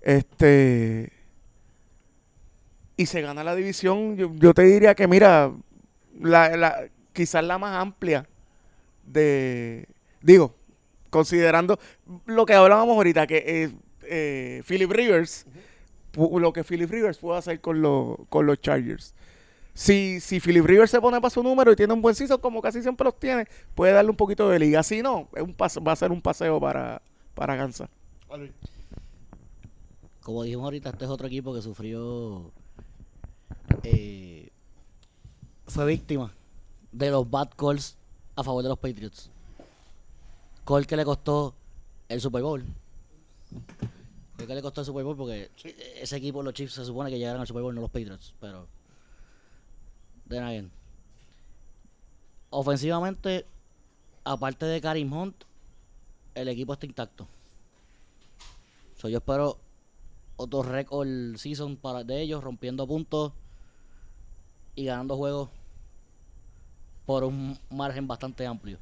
Este. Y se gana la división. Yo, yo te diría que, mira, la, la, quizás la más amplia de. Digo, considerando lo que hablábamos ahorita, que eh, eh, Philip Rivers, lo que Philip Rivers puede hacer con, los con los Chargers. Si, si Philip Rivers se pone para su número y tiene un buen season, como casi siempre los tiene, puede darle un poquito de liga. Si no, es un pase- va a ser un paseo para, para Kansas. Como dijimos ahorita, este es otro equipo que sufrió. eh, fue víctima de los bad calls a favor de los Patriots. Call que le costó el Super Bowl. Call que le costó el Super Bowl porque ese equipo, los Chiefs, se supone que llegaron al Super Bowl, no los Patriots. Pero. De again. Ofensivamente, aparte de Karim Hunt, el equipo está intacto. So, yo espero otro récord season para de ellos, rompiendo puntos y ganando juegos por un margen bastante amplio.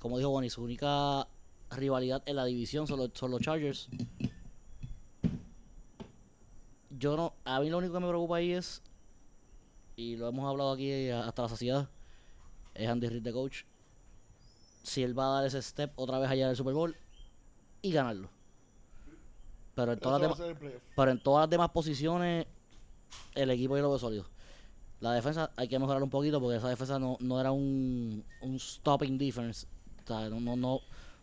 Como dijo Bonnie, su única rivalidad en la división son los, son los Chargers. Yo no, a mí lo único que me preocupa ahí es, y lo hemos hablado aquí hasta la saciedad, es Andy Reid de coach. Si él va a dar ese step otra vez allá del Super Bowl y ganarlo. Pero en todas las pero en todas las demás posiciones, el equipo yo lo veo sólido. La defensa hay que mejorar un poquito porque esa defensa no, no era un, un stopping defense. O sea, no, no, no,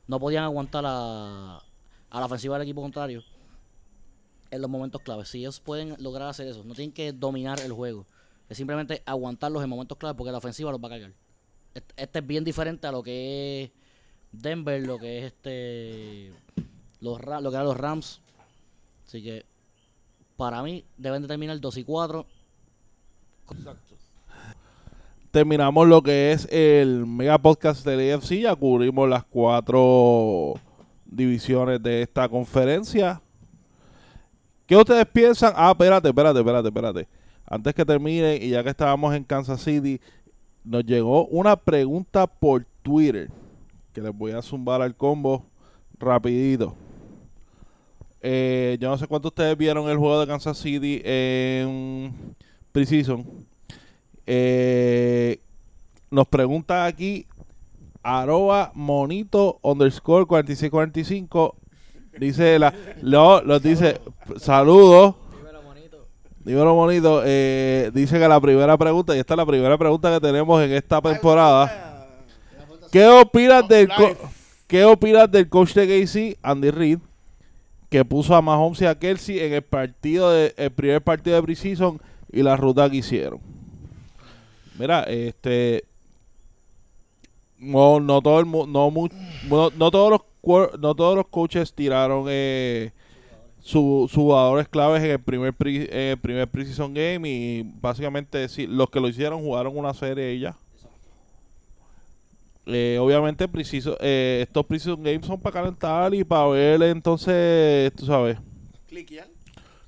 no podían aguantar a, a la ofensiva del equipo contrario en los momentos claves. Si ellos pueden lograr hacer eso, no tienen que dominar el juego. Es simplemente aguantarlos en momentos claves porque la ofensiva los va a cargar. Este, es bien diferente a lo que es Denver, lo que es este los lo que eran los Rams. Así que para mí deben de terminar 2 y 4. Exacto. terminamos lo que es el mega podcast del AFC. Ya cubrimos las cuatro divisiones de esta conferencia. ¿Qué ustedes piensan? Ah, espérate, espérate, espérate, espérate. Antes que termine, y ya que estábamos en Kansas City, nos llegó una pregunta por Twitter que les voy a zumbar al combo rapidito. Eh, yo no sé cuántos de ustedes vieron el juego de Kansas City en Precision. Eh, nos pregunta aquí arroba monito underscore 4645 dice la lo, los dice saludos dímelo bonito eh, dice que la primera pregunta y esta es la primera pregunta que tenemos en esta temporada. ¿qué opinas del qué opinas del coach de KC Andy Reid que puso a Mahomes y a Kelsey en el partido de el primer partido de preseason y la ruta que hicieron mira este no, no todo el no, no, no todos los no todos los coaches tiraron eh, su, sus jugadores claves en el primer pre- en el primer preseason game y básicamente sí, los que lo hicieron jugaron una serie y ya. Eh, obviamente preciso, eh, estos preseason games son para calentar y para ver entonces, tú sabes, Cliquear.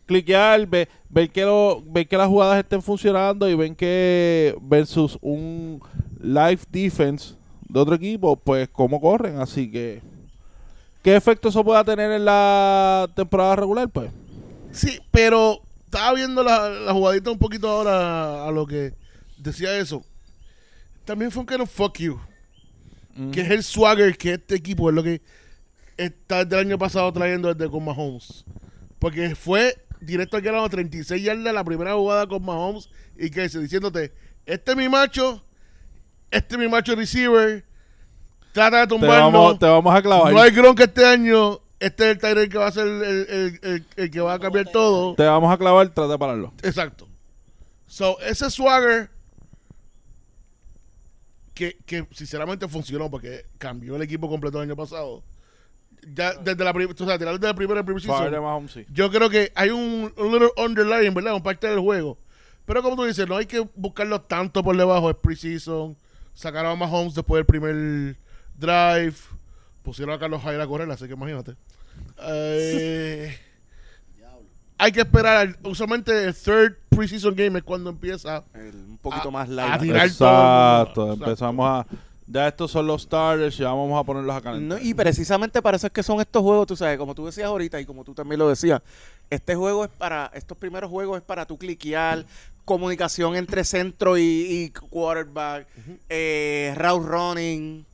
cliquear, ve- ver, que lo, ver que las jugadas estén funcionando y ven que versus un live defense de otro equipo, pues cómo corren. Así que, ¿qué efecto eso pueda tener en la temporada regular? Pues, Sí, pero estaba viendo la, la jugadita un poquito ahora a lo que decía eso. También fue un kind of fuck you. Que es el swagger que este equipo es lo que está desde el año pasado trayendo desde con Mahomes. Porque fue directo al grano 36 yardas la primera jugada con Mahomes y que diciéndote, este es mi macho, este es mi macho receiver, trata de te, tumbarlo. vamos, te vamos a clavar. No hay Gronk este año. Este es el Tyrell que va a ser el, el- el- el que va a cambiar todo. Te vamos a clavar, trata de pararlo. Exacto. So, ese swagger que, que sinceramente funcionó porque cambió el equipo completo el año pasado. Ya desde la primera, o sea, tirar desde la primera primer season, Mahomes, sí. yo creo que hay un, un little underlying, ¿verdad? Un parte del juego. Pero como tú dices, no hay que buscarlo tanto por debajo. Es preseason. Sacaron a Mahomes después del primer drive. Pusieron a Carlos Hyde a correr, así que imagínate. Eh, hay que esperar. al- usualmente el third preseason game es cuando empieza. El- un poquito A- más a light. tirar todo el Exacto. Exacto. empezamos a... Ya estos son los starters, ya vamos a ponerlos acá. No, y precisamente para eso es que son estos juegos, tú sabes, como tú decías ahorita y como tú también lo decías, este juego es para, estos primeros juegos es para tu cliquear, comunicación entre centro y, y quarterback, eh, route running,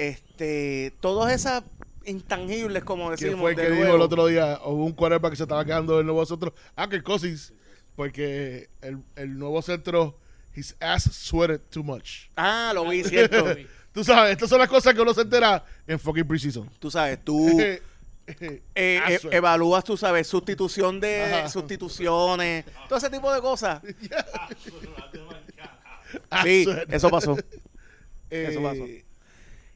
este, todas esas intangibles, como ¿Quién decimos, fue el que del dijo el otro día? Hubo un quarterback que se estaba quedando de nuevo centro. Ah, que Cousins. Porque el, el nuevo centro, his ass sweated too much. Ah, lo vi, cierto. Tú sabes, estas son las cosas que uno se entera en fucking preseason. tú sabes, tú eh, eh, sweat. evalúas, tú sabes, sustitución de Ajá. sustituciones, todo ese tipo de cosas. Sí, eso pasó. Eh, eso pasó.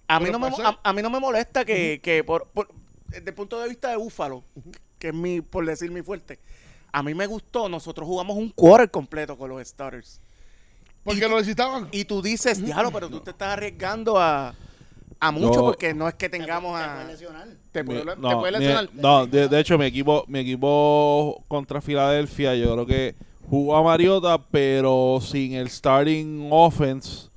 A mí, no me, a, a mí no me molesta que, que por, por- desde el punto de vista de Búfalo, que es mi, por decir mi fuerte, a mí me gustó, nosotros jugamos un quarter completo con los starters. Porque y- lo necesitaban. Y tú dices, diablo, pero tú te estás arriesgando a, a mucho porque no es que tengamos a... Te puede, te no, puede mi- lesionar. no, de, de hecho mi equipo mi equipo contra Filadelfia yo creo que jugó a Mariota pero sin el starting offense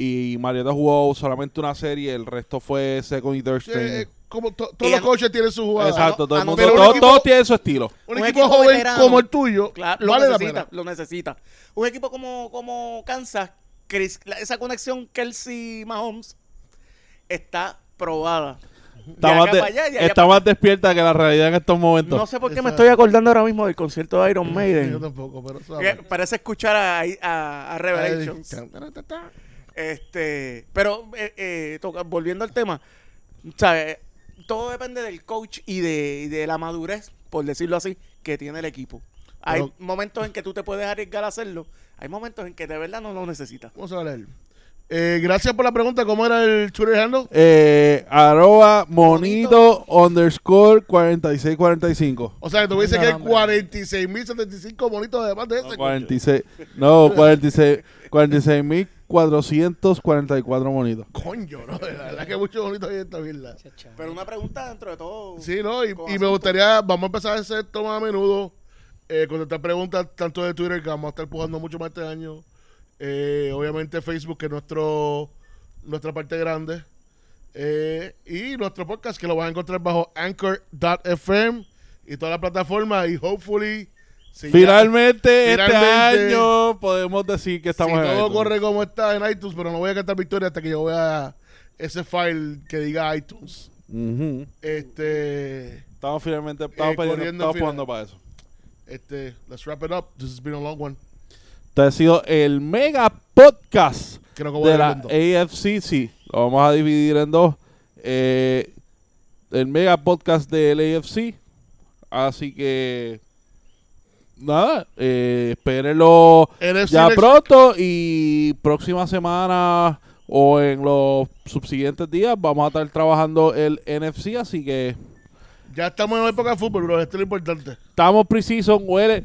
y Mariota jugó solamente una serie el resto fue second y third string. eh, como to- todos Y los coaches tienen su jugada. Exacto, todo el mundo, todos, equipo- todos tienen su estilo. Un, un equipo, equipo joven veterano. como el tuyo Claro, lo vale la necesita, pena. lo necesita. Un equipo como, como Kansas, Chris- la- esa conexión Kelsey-Mahomes está probada. Está, más, de- allá está más despierta que la realidad en estos momentos. No sé por qué me estoy acordando ahora mismo del concierto de Iron Yo Maiden. tampoco, pero. Parece escuchar a, a, a Revelations. Este, pero eh, eh, toca- volviendo al tema, ¿sabes? todo depende del coach y de, y de la madurez, por decirlo así, que tiene el equipo. Hay Pero- momentos en que tú te puedes arriesgar a hacerlo, hay momentos en que de verdad no lo necesitas. Vamos a leer. Eh, gracias por la pregunta. ¿Cómo era el Twitter handle? Eh, arroba monito underscore 4645. O sea, que tú dices No, que hay hombre. 46.075 bonitos además de ese. No, 46, no, 46, 46 mil 1444 monitos. Coño, no, la verdad que mucho bonito ahí esta mierda. Pero una pregunta dentro de todo. Sí, ¿no? Y, me gustaría, vamos a empezar a hacer esto más a menudo, eh, contestar preguntas tanto de Twitter, que vamos a estar empujando mucho más este año. Eh, obviamente Facebook, que es nuestro, nuestra parte grande. Eh, y nuestro podcast, que lo vas a encontrar bajo anchor.fm y toda la plataforma. Y hopefully, si ya- Finalmente, este finalmente, año podemos decir que estamos si en todo iTunes. corre como está en iTunes, pero no voy a cantar victoria hasta que yo vea ese file que diga iTunes. Este, Estamos finalmente estamos, Eh, pidiendo- estamos para eso. este, let's wrap it up. This has been a long one. Este ha sido el mega podcast Creo que voy de a la AFC. Sí, lo vamos a dividir en dos. Eh, el mega podcast del AFC. Así que. Nada, eh, espérenlo ya pronto y próxima semana o en los subsiguientes días vamos a estar trabajando el NFC, así que Ya estamos en la época de fútbol, bro. Esto es lo importante. estamos precisos, huele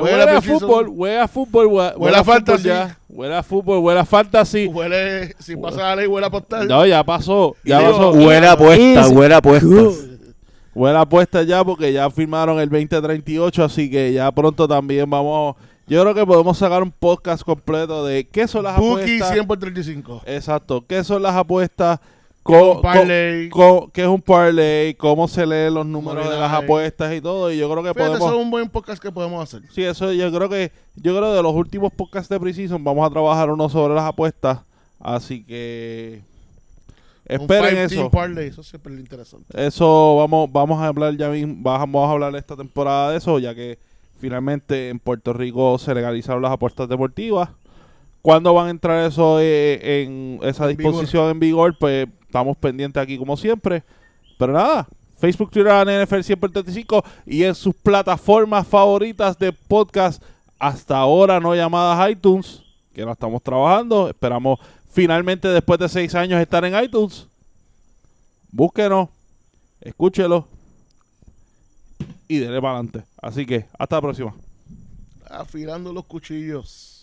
Huele Huele, a fútbol, huele a fútbol, huele, Huele a fútbol fantasy. ya. Huele a fútbol, huele a fantasy. Huele, si pasa la ley, huele a postal. No, ya pasó, ya pasó. Huele a apuesta, huele a apuesta. Huele a apuesta ya porque ya firmaron el 2038, así que ya pronto también vamos. Yo creo que podemos sacar un podcast completo de qué son las apuestas. 100 por 35. Exacto, qué son las apuestas, un co- parlay? co- co- qué es un parlay, cómo se leen los números de las apuestas y todo. Y yo creo que Fíjate, podemos. eso es un buen podcast que podemos hacer. Sí, eso yo creo que yo creo de los últimos podcasts de Precision vamos a trabajar uno sobre las apuestas, así que esperen eso. parlay, eso siempre es interesante. Eso vamos vamos a hablar ya mismo, vamos a hablar esta temporada de eso, ya que finalmente en Puerto Rico se legalizaron las apuestas deportivas. ¿Cuándo van a entrar eso eh, en esa En vigor. disposición en vigor? Pues estamos pendientes aquí como siempre. Pero nada, Facebook, Twitter, NFL 135 y en sus plataformas favoritas de podcast hasta ahora no llamadas iTunes, que la estamos trabajando. Esperamos finalmente después de seis años estar en iTunes. Búsquenos, escúchelo y denle para adelante. Así que hasta la próxima. Afilando los cuchillos.